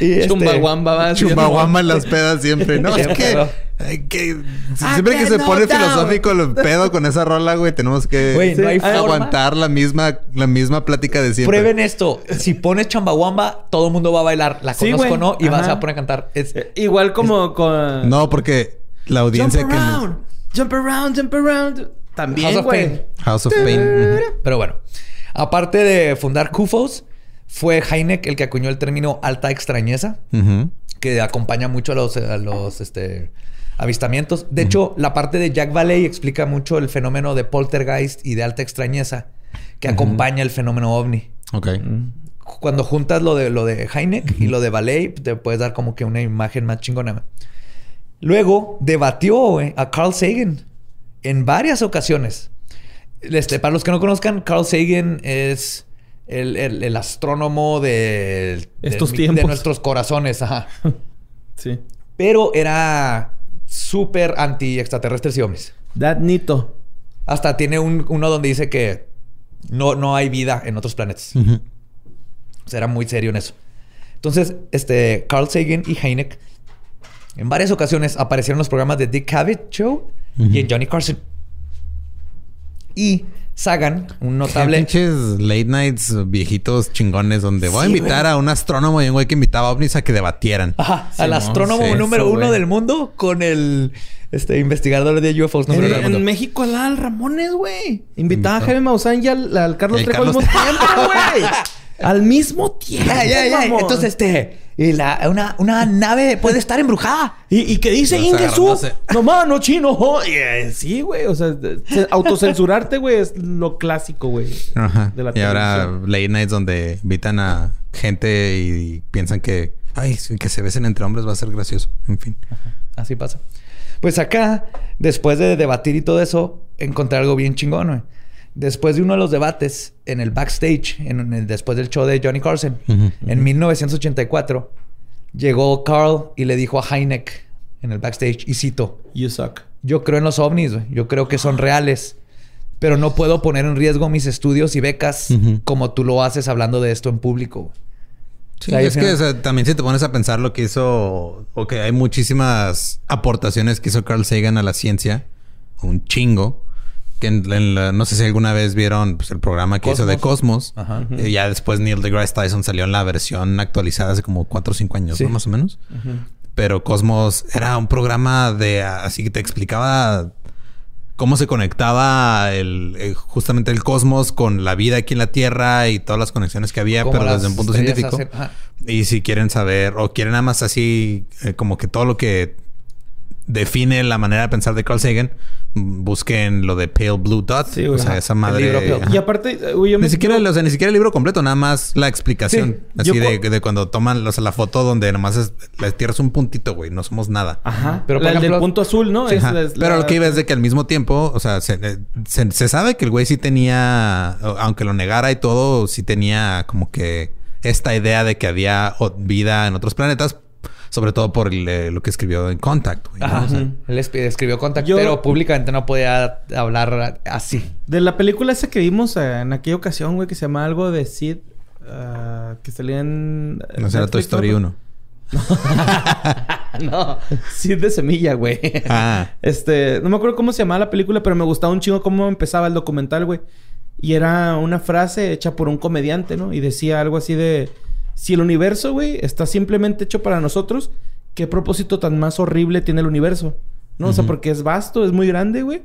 este- Chumbawamba, va. Chumbawamba en las pedas siempre. No, es que, que- siempre que se pone filosófico el pedo con esa rola, güey, tenemos que Güey, no hay forma. aguantar la misma, la misma plática de siempre. Prueben esto. Si pones chambawamba, todo el mundo va a bailar. La Sí, conozco, güey. ¿no? Y vas Ajá. a poner a cantar. Es- Eh, Igual como con... No, porque la Jump audiencia que around. Jump around, jump around. House También, of güey. Pain. House of Pain. Pero bueno, aparte de fundar CUFOS, fue Heineck el que acuñó el término alta extrañeza, que acompaña mucho a los, a los este, avistamientos. De hecho, la parte de Jack Valley explica mucho el fenómeno de poltergeist y de alta extrañeza que acompaña el fenómeno ovni. Ok. Cuando juntas lo de, lo de Heineck y lo de Valley, te puedes dar como que una imagen más chingona. Luego debatió a Carl Sagan en varias ocasiones. Este, para los que no conozcan, Carl Sagan es el, el- el astrónomo de, de- Estos de tiempos. nuestros corazones. Ajá. Sí. Pero era súper anti extraterrestres y ovnis. That Nito. Hasta tiene un- uno donde dice que no, no hay vida en otros planetas. O sea, era muy serio en eso. Entonces, este, Carl Sagan y Heineck en varias ocasiones aparecieron en los programas de Dick Cavett Show y en Johnny Carson. Y Sagan, un notable... pinches late nights viejitos chingones donde voy a invitar güey. a un astrónomo y un güey que invitaba a ovnis a que debatieran. Ajá, Sí, al no, astrónomo sí, número eso, uno güey. del mundo con el este, investigador de UFOs número En, uno del en mundo. México al Al Ramones, güey. Invitaba a. Jaime Maussan y al, al Carlos Trejo al mismo tiempo, güey. Al mismo tiempo. Ya, ya, ya. mamón. Entonces, este... Y la, una, una nave puede estar embrujada. ¿Y, y qué dice Ingesu? No, mano, chino. eh, sí, güey. O sea, se- autocensurarte, güey, es lo clásico, güey. Ajá. de la y ahora late nights donde invitan a gente y piensan que, ay, que se besen entre hombres va a ser gracioso. En fin. Así pasa. Pues acá, después de debatir y todo eso, encontré algo bien chingón, güey. Después de uno de los debates en el backstage, en el, después del show de Johnny Carson, en 1984, llegó Carl y le dijo a Heineck en el backstage, y cito, You suck. yo creo en los ovnis, yo creo que son reales, pero no puedo poner en riesgo mis estudios y becas como tú lo haces hablando de esto en público. güey". Sí, O sea, es que final- o sea, también si te pones a pensar lo que hizo, o que hay muchísimas aportaciones que hizo Carl Sagan a la ciencia, un chingo, que en, en la- no sé si alguna vez vieron pues, el programa que hizo de Cosmos. Ajá. Y ya después Neil deGrasse Tyson salió en la versión actualizada hace como 4 o 5 años, Sí. ¿no? Más o menos. Pero Cosmos era un programa de así que te explicaba cómo se conectaba el, eh, justamente el cosmos con la vida aquí en la Tierra y todas las conexiones que había, Como pero desde un punto científico. Y si quieren saber o quieren nada más así eh, como que todo lo que define la manera de pensar de Carl Sagan, busquen lo de Pale Blue Dot. Sí, o sea, esa El madre. libro Pale. ajá. Y aparte, yo me... Ni siquiera, o sea, ni siquiera el libro completo, nada más la explicación. Sí. Así Yo de, cu- de cuando toman o sea, la foto donde nomás es, la Tierra es un puntito, güey, no somos nada. Ajá. Pero, por el ejemplo- del punto azul, ¿no? Es Ajá. la- es Pero la- lo que iba es de que al mismo tiempo, o sea, se, eh, se- se sabe que el güey sí tenía, aunque lo negara y todo, sí tenía como que esta idea de que había vida en otros planetas, sobre todo por el, eh, lo que escribió en Contact. güey, ¿no? Ajá. O sea, Él escribió Contact, Yo- pero públicamente no podía hablar así. De la película esa que vimos eh, en aquella ocasión, güey, que se llama algo de Sid, ah, que salía en... eh, no será Story ¿no? 1. no, Sid de semilla, güey. Ah. Este, no me acuerdo cómo se llamaba la película, pero me gustaba un chingo cómo empezaba el documental, güey. Y era una frase hecha por un comediante, ¿no? Y decía algo así de... Si el universo, güey, está simplemente hecho para nosotros, ¿qué propósito tan más horrible tiene el universo? ¿No? O sea, porque es vasto, es muy grande, güey.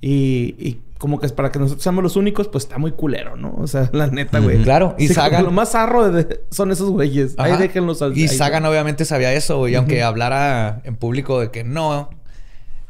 Y, y como que es para que nosotros seamos los únicos, pues está muy culero, ¿no? O sea, la neta, güey. Claro, y Sí, Sagan- Lo más zarro de- son esos güeyes. Ahí déjenlos al Y Sagan obviamente sabía eso, güey. Aunque hablara en público de que no...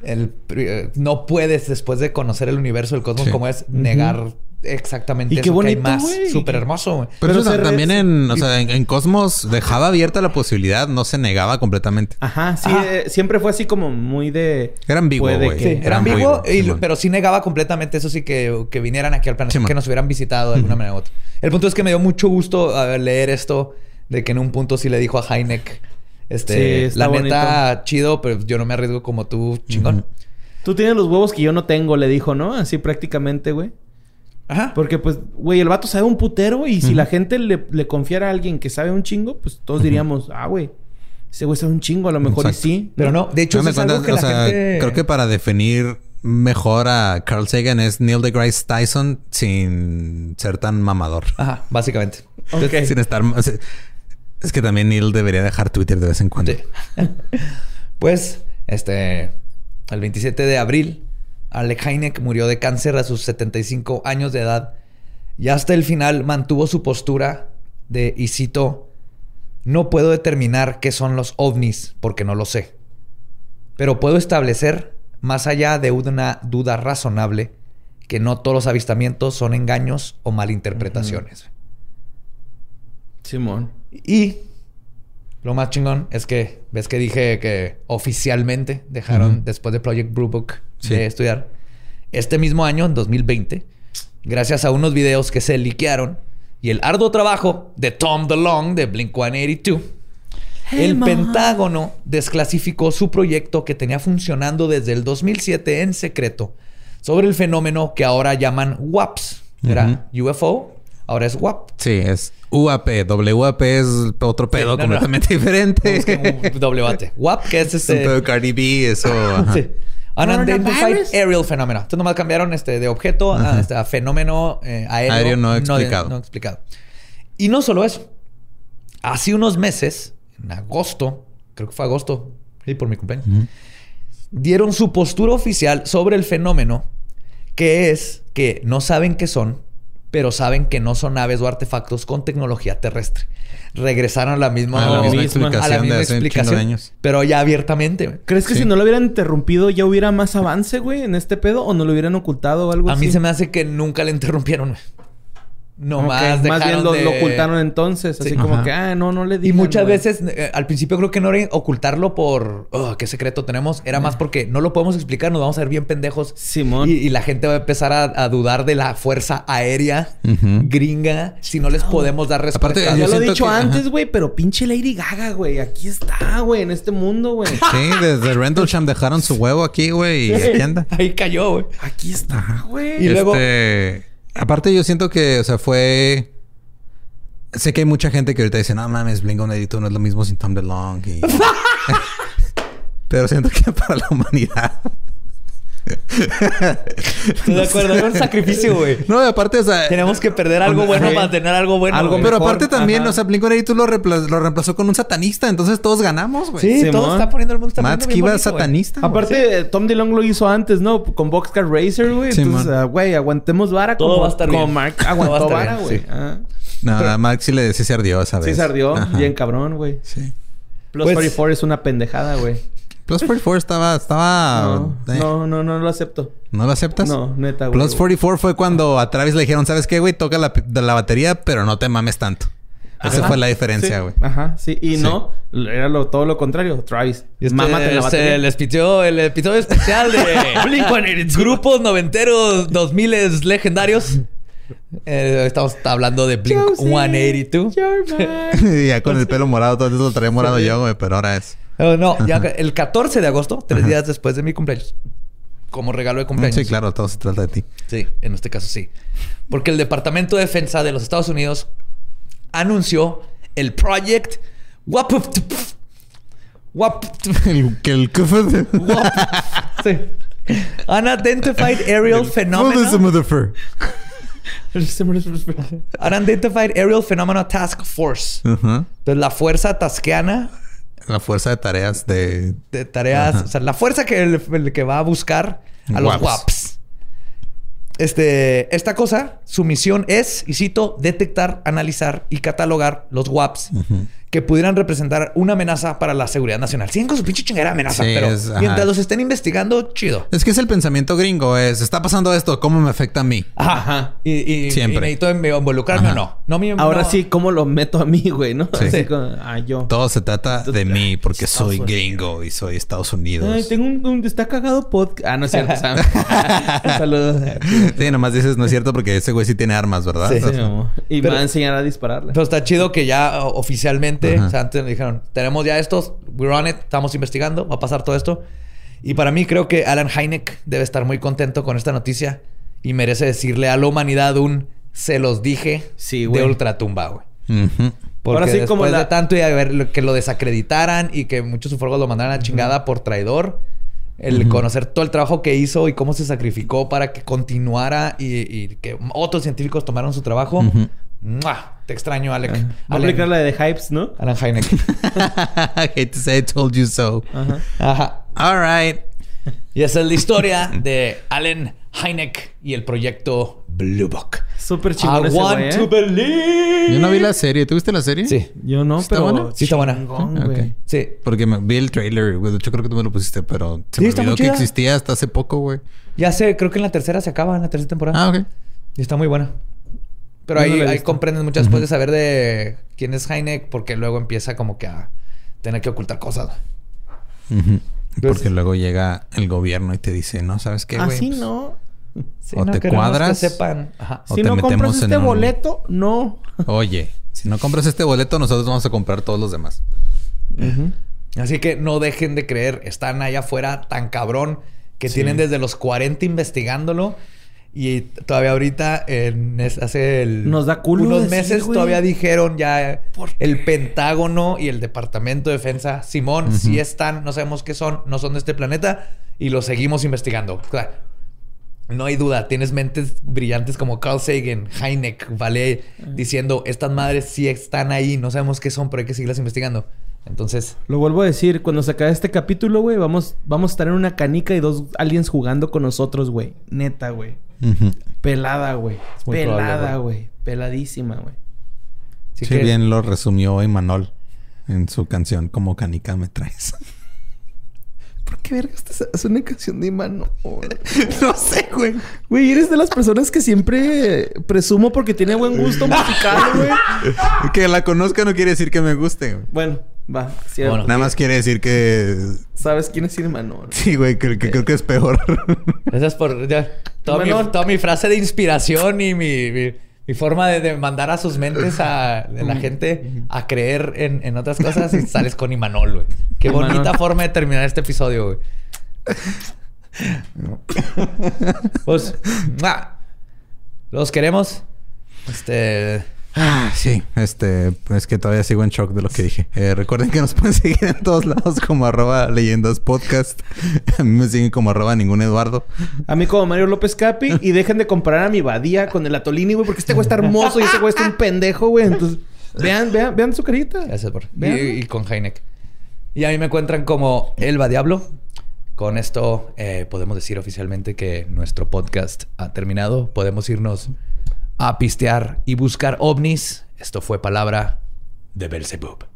El, eh, no puedes, después de conocer el universo, el cosmos Sí. como es, negar exactamente Y qué eso que hay bonito, más. Súper hermoso, güey. Pero, Pero eso también en, o sea, en, en Cosmos dejaba abierta la posibilidad, no se negaba completamente. Ajá, sí. Ajá. eh, siempre fue así como muy de... Era ambiguo, güey. Sí, era ambiguo, y- pero sí negaba completamente eso sí que, que vinieran aquí al planeta, que nos hubieran visitado de alguna manera u otra. El punto es que me dio mucho gusto a ver, leer esto, de que en un punto sí le dijo a Heineck, este, Sí, la neta, chido, pero yo no me arriesgo como tú, chingón. Tú tienes los huevos que yo no tengo, le dijo, ¿no? Así prácticamente, güey. Ajá. Porque, pues, güey, el vato sabe un putero y si la gente le, le confiara a alguien que sabe un chingo, pues todos diríamos, ah, güey, ese güey sabe un chingo, a lo mejor Exacto. y sí. Pero no, de hecho, No eso me es algo que o la sea, gente... creo que para definir mejor a Carl Sagan es Neil deGrasse Tyson sin ser tan mamador. Ajá, básicamente. Ok. Sin estar... o sea, Es que también Neil debería dejar Twitter de vez en cuando. Sí. pues, este, el 27 de abril, Alec Heineck murió de cáncer a sus 75 años de edad y hasta el final mantuvo su postura de, y cito, no puedo determinar qué son los ovnis porque no lo sé, pero puedo establecer, más allá de una duda razonable, que no todos los avistamientos son engaños o malinterpretaciones. Simón. Y lo más chingón es que, ves que dije que oficialmente dejaron después de Project Blue Book Sí. de estudiar. Este mismo año, en 2020, gracias a unos videos que se liquearon y el arduo trabajo de Tom DeLonge de Blink 182, Hey, el ma. Pentágono desclasificó su proyecto que tenía funcionando desde el 2007 en secreto sobre el fenómeno que ahora llaman WAPS. Era UFO, ahora es WAP. Sí, es UAP. WAP es otro pedo no, no. completamente diferente. Busqué un doble bate. WAP, que es Es un este. pedo de Cardi B, eso. ajá. Sí. Unidentified Coronavirus. Aerial Phenomena. Entonces nomás cambiaron este de objeto a, este, a fenómeno eh, aéreo, Aéreo no explicado. no explicado. Y no solo eso. Hace unos meses, en agosto, creo que fue agosto, sí, por mi cumpleaños, dieron su postura oficial sobre el fenómeno, que es que no saben qué son, pero saben que no son aves o artefactos con tecnología terrestre. Regresaron a la misma, A la misma misma- a la explicación de misma hace explicación, de años. pero ya abiertamente. güey. ¿Crees que Sí. si no lo hubieran interrumpido ya hubiera más avance, güey, en este pedo? ¿O no lo hubieran ocultado o algo A así? mí se me hace que nunca le interrumpieron. güey. No más Más bien lo, de- lo ocultaron entonces. Así Sí. como que, ah, no, no le Y digan. muchas veces, eh, al principio creo que no era ocultarlo por "Oh, qué secreto tenemos, era más porque no lo podemos explicar, nos vamos a ver bien pendejos. Simón. Y, y la gente va a empezar a, a dudar de la fuerza aérea gringa si no les podemos dar respuesta. Aparte, Ya lo he dicho que- antes, güey, pero pinche Lady Gaga, güey. Aquí está, güey, en este mundo, güey. Sí, desde Rendlesham dejaron su huevo aquí, güey, y aquí anda. Ahí cayó, güey. Aquí está, güey. Y luego- Este, aparte yo siento que, o sea, fue... Sé que hay mucha gente que ahorita dice, no mames, Blink-182 no es lo mismo sin Tom DeLonge. y-". Pero siento que para la humanidad... Estoy de acuerdo, era un sacrificio, güey. No, y aparte, o sea... Tenemos que perder algo bueno Sí. para tener algo bueno. Algo. Pero mejor, aparte también, ajá. o sea, Blink-182 lo, repla- lo reemplazó con un satanista. Entonces todos ganamos, güey. Sí, todo Simón. está poniendo el mundo está Matt güey. satanista. güey. Aparte, eh, Tom DeLonge lo hizo antes, ¿no? Con Boxcar Racer, güey. Sí, Entonces, ah, güey, aguantemos vara Todo como, va a estar como bien. Mark Todo aguantó vara, güey. sí. Ah. No, a Max sí, le, sí se ardió esa vez. Sí se ardió. Ajá. Bien cabrón, güey. Sí. Plus Pues- 44 es una pendejada, güey. Plus 44 estaba... estaba No, eh, no, no, no lo acepto. ¿No lo aceptas? No, neta, güey. Plus 44 fue cuando a Travis le dijeron, ¿sabes qué, güey? Toca la, de la batería, pero no te mames tanto. Esa fue la diferencia, Sí. güey. Ajá, sí. Y Sí. no, era lo, todo lo contrario. Travis, este mámate la batería. el, episodio, el episodio especial de Blink-182. Grupos noventeros 2000 legendarios. Eh, estamos hablando de Blink Josie, 182. you're mine. Y ya con el pelo morado, todo eso lo traía morado yo, güey, pero ahora es. No, ya el 14 de agosto, tres días después de mi cumpleaños. Como regalo de cumpleaños. Sí, claro, todo se trata de ti. Sí, en este caso sí. Porque el Departamento de Defensa de los Estados Unidos anunció el Project WAP. WAP. El que el WAP. Sí. Unidentified Aerial Phenomena. Unidentified Aerial Phenomena Task Force. Ajá. Entonces, la fuerza tasqueana La fuerza de tareas de... de tareas, Ajá. o sea, la fuerza que, el, el que va a buscar a los Waps. WAPs. Este, esta cosa, su misión es, y cito, detectar, analizar y catalogar los WAPs que pudieran representar una amenaza para la seguridad nacional. Siguen con su pinche chingada amenaza, Sí, pero es- mientras los estén investigando, chido. Es que es el pensamiento gringo, es... Está pasando esto, ¿cómo me afecta a mí? Ajá. Ajá. Y, y- Siempre. y necesito involucrarme Ajá. o no. no mi- Ahora no. sí, ¿cómo lo meto a mí, güey? ¿No? Sí. Así como, ah, yo. Todo se trata de mí porque Estados soy Unidos. gringo y soy Estados Unidos. Ay, tengo un, un- está cagado podcast. Ah, no es cierto. Sam. Saludos. Sí, nomás dices no es cierto porque ese güey sí tiene armas, ¿verdad? Sí. Sí, y Pero- me va a enseñar a dispararle. Pero está chido que ya o- oficialmente, Ajá. o sea, antes me dijeron, tenemos ya estos, we're on it, estamos investigando, va a pasar todo esto. Y para mí creo que Alan Hynek debe estar muy contento con esta noticia y merece decirle a la humanidad un se los dije Sí, de ultratumba, güey. ujú. Porque Ahora sí, después como la- de tanto y a ver que lo desacreditaran y que muchos ufólogos lo mandaran a chingada por traidor, el Ujú. conocer todo el trabajo que hizo y cómo se sacrificó para que continuara y, y que otros científicos tomaron su trabajo. ¡Mua! Te extraño, Alec. Va a Allen. aplicar la de Hypes, ¿no? Alan Hynek. I hate to say I told you so. Ajá. Ajá. All right. Y esa es la historia de Alan Hynek y el proyecto Blue Book. Súper I chingón ese want güey, ¿eh? to believe. Yo no vi la serie. ¿Tú viste la serie? Sí, Yo no, ¿Está pero... buena? Sí está buena. chingón, Ah, güey. ok. sí. Porque me vi el trailer, güey. De hecho, creo que tú me lo pusiste, pero se Sí, me está olvidó muy que chida. existía hasta hace poco, güey. Ya sé, creo que en la tercera se acaba, en la tercera temporada. Ah, ok. Y está muy buena. Pero no ahí, ahí comprendes mucho después de saber de quién es Hynek, porque luego empieza como que a tener que ocultar cosas. Porque luego llega el gobierno y te dice, no, ¿sabes qué, güey? Así Pues, no. Sí, O te queremos cuadras, Que sepan. Ajá. O si te no compras en este un- boleto, no. Oye, si no compras este boleto, nosotros vamos a comprar todos los demás. Así que no dejen de creer. Están allá afuera tan cabrón que Sí. tienen desde los 40 investigándolo. Y todavía ahorita, en es- hace el- Nos da culo unos decir, meses, güey. todavía dijeron ya el Pentágono y el Departamento de Defensa. Simón, sí están, no sabemos qué son, no son de este planeta y lo seguimos investigando. Claro. No hay duda, tienes mentes brillantes como Carl Sagan, Hynek, Vale, diciendo estas madres sí están ahí, no sabemos qué son, pero hay que seguirlas investigando. Entonces, Lo vuelvo a decir, cuando se acabe este capítulo, güey, vamos, vamos a estar en una canica y dos aliens jugando con nosotros, güey. Neta, güey. Pelada, güey. Pelada, güey. Peladísima, güey. sí Sí, que- bien lo resumió Imanol en su canción Como canica me traes. ¿Por qué qué verga esta es una canción de Imanol? no sé, güey. Güey, eres de las personas que siempre presumo porque tiene buen gusto musical, güey. que la conozca no quiere decir que me guste, güey. Bueno, va. Sí, Bueno. Nada más quiere decir que... ¿Sabes quién es Imanol? Sí, güey, que, que creo que es peor. Gracias por ya, toda, mi, Manuel. toda mi frase de inspiración y mi, mi- mi forma de, de mandar a sus mentes a de la gente a creer en, en otras cosas y sales con Imanol, güey. Qué Imanol. bonita forma de terminar este episodio, güey. pues, ¡mua! los queremos. Este. Ah, sí. Este, es que todavía sigo en shock de lo que dije. Eh, recuerden que nos pueden seguir en todos lados como arroba leyendas podcast. A mí me siguen como arroba ningún Eduardo. A mí como Mario López Capi. Y dejen de comparar a mi Badía con el Atolini, güey. Porque este güey está hermoso y ese güey está un pendejo, güey. Entonces, vean, vean, vean su carita. Gracias por. Y, Vean. y con Heineck. Y a mí me encuentran como Elba Diablo. Con esto eh, podemos decir oficialmente que nuestro podcast ha terminado. Podemos irnos a pistear y buscar ovnis. Esto fue palabra de Belzebub.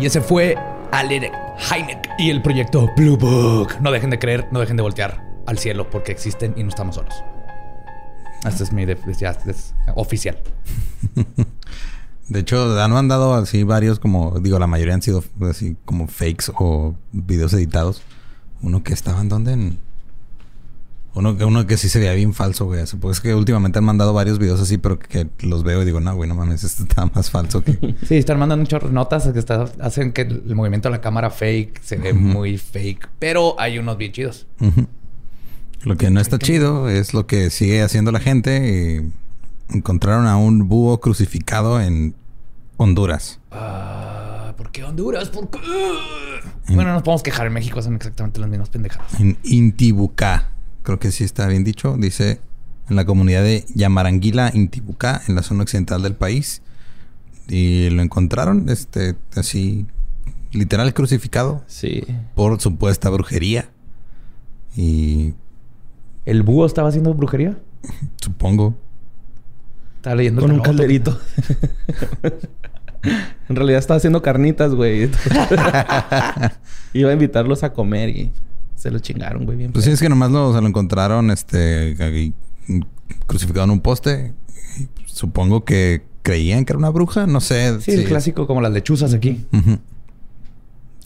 Y ese fue Alec Heineck y el proyecto Blue Book. No dejen de creer, no dejen de voltear al cielo porque existen y no estamos solos. Este es mi ya, es oficial. De hecho, han mandado así varios como... Digo, la mayoría han sido así como fakes o videos editados. Uno que estaba en donde en... Uno, que- uno que sí se veía bien falso, güey. Supongo es que últimamente han mandado varios videos así, pero que, los veo y digo, no, güey, no mames, este está más falso que... Sí, están mandando muchas notas que está- hacen que el movimiento de la cámara fake se ve muy fake. Pero hay unos bien chidos. Ujú. Lo que no está chido es lo que sigue haciendo la gente. y encontraron a un búho crucificado en Honduras. Ah, ¿Por qué Honduras? ¿Por qué? En- Bueno, no nos podemos quejar. En México son exactamente las mismas pendejadas. En Intibucá. Creo que sí está bien dicho. Dice en la comunidad de Yamaranguila, Intibucá, en la zona occidental del país. Y lo encontraron, este, así, literal crucificado Sí. por supuesta brujería. Y ¿El búho estaba haciendo brujería? supongo. Estaba leyendo el Con un calderito. en realidad estaba haciendo carnitas, güey. Iba a invitarlos a comer y se lo chingaron, güey. Bien Pues sí, es que nomás lo, se lo encontraron este crucificado en un poste. Y Supongo que creían que era una bruja, no sé. Sí, el si- clásico como las lechuzas aquí.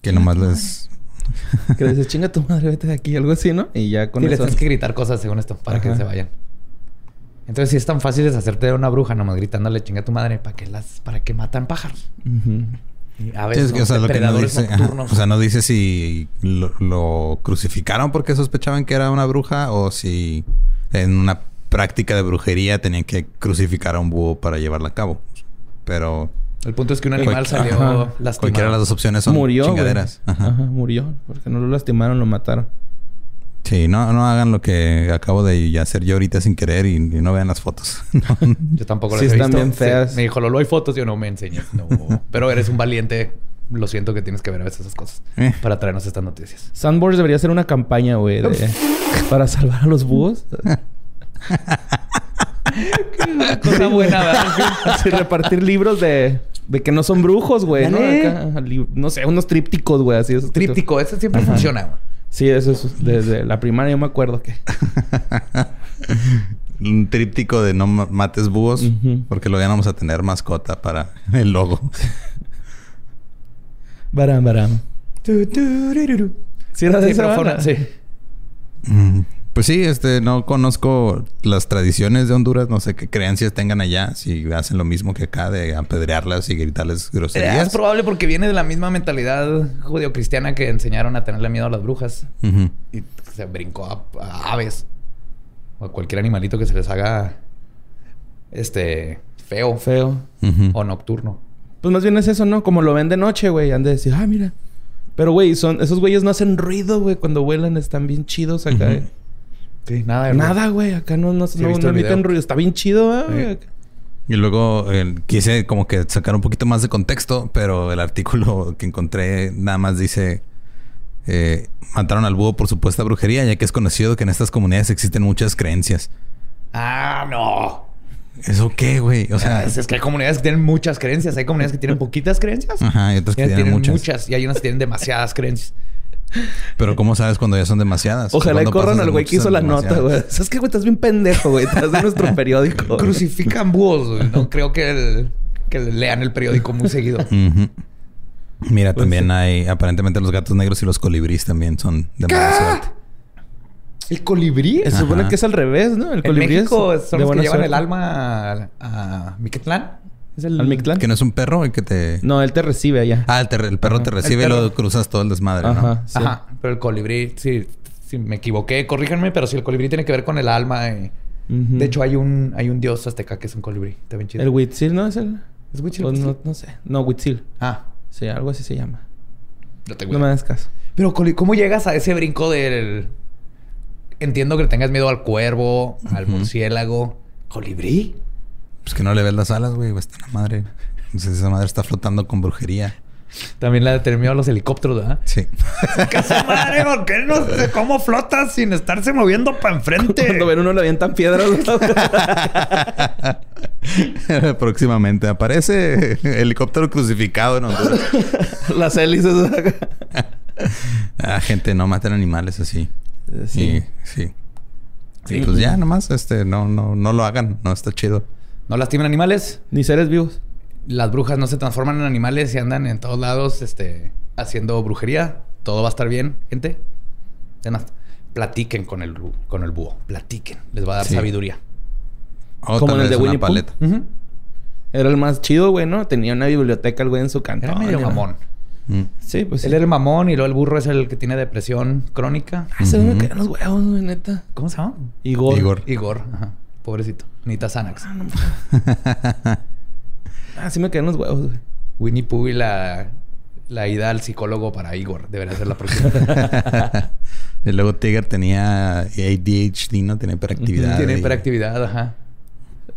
Que nomás les... Que le dices, chinga tu madre, vete de aquí, algo así, ¿no? Y ya con Sí, les eso. tienes que gritar cosas según esto para que se vayan. Entonces, si es tan fácil deshacerte de una bruja, nomás gritándole chinga a tu madre para que las, para que matan pájaros. Y a Sí, veces es que, o sea, lo que no depredadores dice, ajá, nocturnos. o sea, no dice si lo, lo crucificaron porque sospechaban que era una bruja o si en una práctica de brujería tenían que crucificar a un búho para llevarla a cabo. Pero el punto es que un animal salió Ajá. lastimado. cualquiera de las dos opciones son murió. chingaderas. Ajá. Ajá, murió. Porque no lo lastimaron, lo mataron. Sí, no, no hagan lo que acabo de hacer yo ahorita sin querer y, y no vean las fotos. No. Yo tampoco Sí, las he están visto. bien feas. Sí, Me dijo, Lolo, hay fotos. Yo no me enseñes. No. Pero eres un valiente. Lo siento que tienes que ver a veces esas cosas. Eh. Para traernos estas noticias. Sandboards debería hacer una campaña, güey, de- para salvar a los búhos. Cosa buena, ¿verdad? Así repartir libros de, de que no son brujos, güey, ¿no? Acá, no sé, unos trípticos, güey, así esos Tríptico. Eso siempre Ajá. funciona. güey. Sí, eso es desde la primaria yo me acuerdo que. Un tríptico de no ma- mates búhos porque lo vamos a tener mascota para el logo. Baram, baram. Sí, era de Sí, esa pero fue banda? una- sí. Mm, Pues sí, este, no conozco las tradiciones de Honduras, no sé qué creencias tengan allá, si hacen lo mismo que acá de apedrearlas y gritarles Es groserías. probable porque viene de la misma mentalidad judio-cristiana que enseñaron a tenerle miedo a las brujas. Y se brincó a, a aves. O a cualquier animalito que se les haga... Este... Feo. Feo. O nocturno. Pues más bien es eso, ¿no? Como lo ven de noche, güey. Han de decir, ah, mira. Pero, güey, son... esos güeyes no hacen ruido, güey. Cuando vuelan están bien chidos acá. Eh. Sí, nada de Nada, güey. Acá no, no, Sí, no, no emiten ruido. Está bien chido, ¿ah, güey. Y luego eh, quise como que sacar un poquito más de contexto, pero el artículo que encontré nada más dice Eh, mataron al búho por supuesta brujería, ya que es conocido que en estas comunidades existen muchas creencias. Ah, no. ¿Eso qué, güey? O sea, es, es que hay comunidades que tienen muchas creencias. Hay comunidades que tienen poquitas creencias. Ajá, y otras que otras tienen muchas. Y hay unas que tienen demasiadas creencias. Pero ¿cómo sabes cuando ya son demasiadas? Ojalá y ¿Cuándo corran al güey que hizo la nota, güey. ¿Sabes qué, güey? Estás bien pendejo, güey. Estás de nuestro periódico. Crucifican búhos. güey. No creo que, el- que lean el periódico muy seguido. Ujú. Mira, Pues también hay... Aparentemente los gatos negros y los colibríes también son de mala suerte. ¿El colibrí? Se supone que es al revés, ¿no? El En colibrí México es son de los que llevan suerte. el alma a, a Miquetlán. ¿Es el... ¿Al Mictlán? Que no es un perro y que te... No, él te recibe allá. Ah, el, el perro Ajá. te El recibe y luego cruzas todo el desmadre, ¿no? Ajá. sí. Ajá, pero el colibrí, sí, sí, me equivoqué, corríjanme, pero sí, el colibrí tiene que ver con el alma. Ujú. De hecho, hay un, hay un dios azteca que es un colibrí. Está bien chido. El Huitzil, ¿no? Es el... ¿Es Huitzil? Pues no, no sé. No, Huitzil. Ah, Sí, algo así se llama. no tengo No me das caso. Pero, ¿cómo llegas a ese brinco del... Entiendo que le tengas miedo al cuervo, al murciélago. ¿Colibrí? Pues que no le ves las alas, güey. Está la madre. Entonces esa madre está flotando con brujería. También la determinó a los helicópteros, ¿verdad? Sí. ¿Qué madre? ¿Por qué no sé cómo flotas sin estarse moviendo para enfrente? Cuando ven uno le avientan piedras. Próximamente aparece helicóptero crucificado en Honduras. Las hélices. Ah, gente, no maten animales así. sí. Y, sí. Sí. Y pues ya nomás, este, no, no, no lo hagan. No está chido. ¿No lastimen animales? Ni seres vivos. Las brujas no se transforman en animales y andan en todos lados este, haciendo brujería. Todo va a estar bien, gente. Además, platiquen con el, con el búho. Platiquen. Les va a dar Sí. sabiduría. O Como en el de una Winnie paleta. Era el más chido, güey, ¿no? Tenía una biblioteca el güey en su cantón. Era medio mamón. Mm. Sí, pues sí. Él era el mamón y luego el burro es el que tiene depresión crónica. Ah, güey me caían los huevos, güey, neta. ¿Cómo se llama? Igor. Igor. Igor. Ajá. Pobrecito. Necesita Xanax. Ah, sí me caían los huevos, güey. Winnie Pooh y la, la ida al psicólogo para Igor. Debería ser la próxima. y luego Tiger tenía ADHD, ¿no? Tenía hiperactividad. Tiene y- hiperactividad, ajá.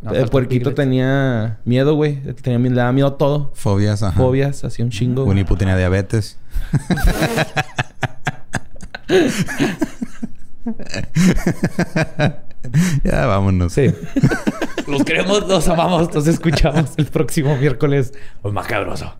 No, el puerquito tenía miedo, güey. Tenía, le daba miedo a todo. Fobias, ajá. Fobias, hacía un chingo. Winnie Pooh tenía diabetes. ya vámonos. Sí. los queremos, los amamos. Nos escuchamos el próximo miércoles. Macabroso.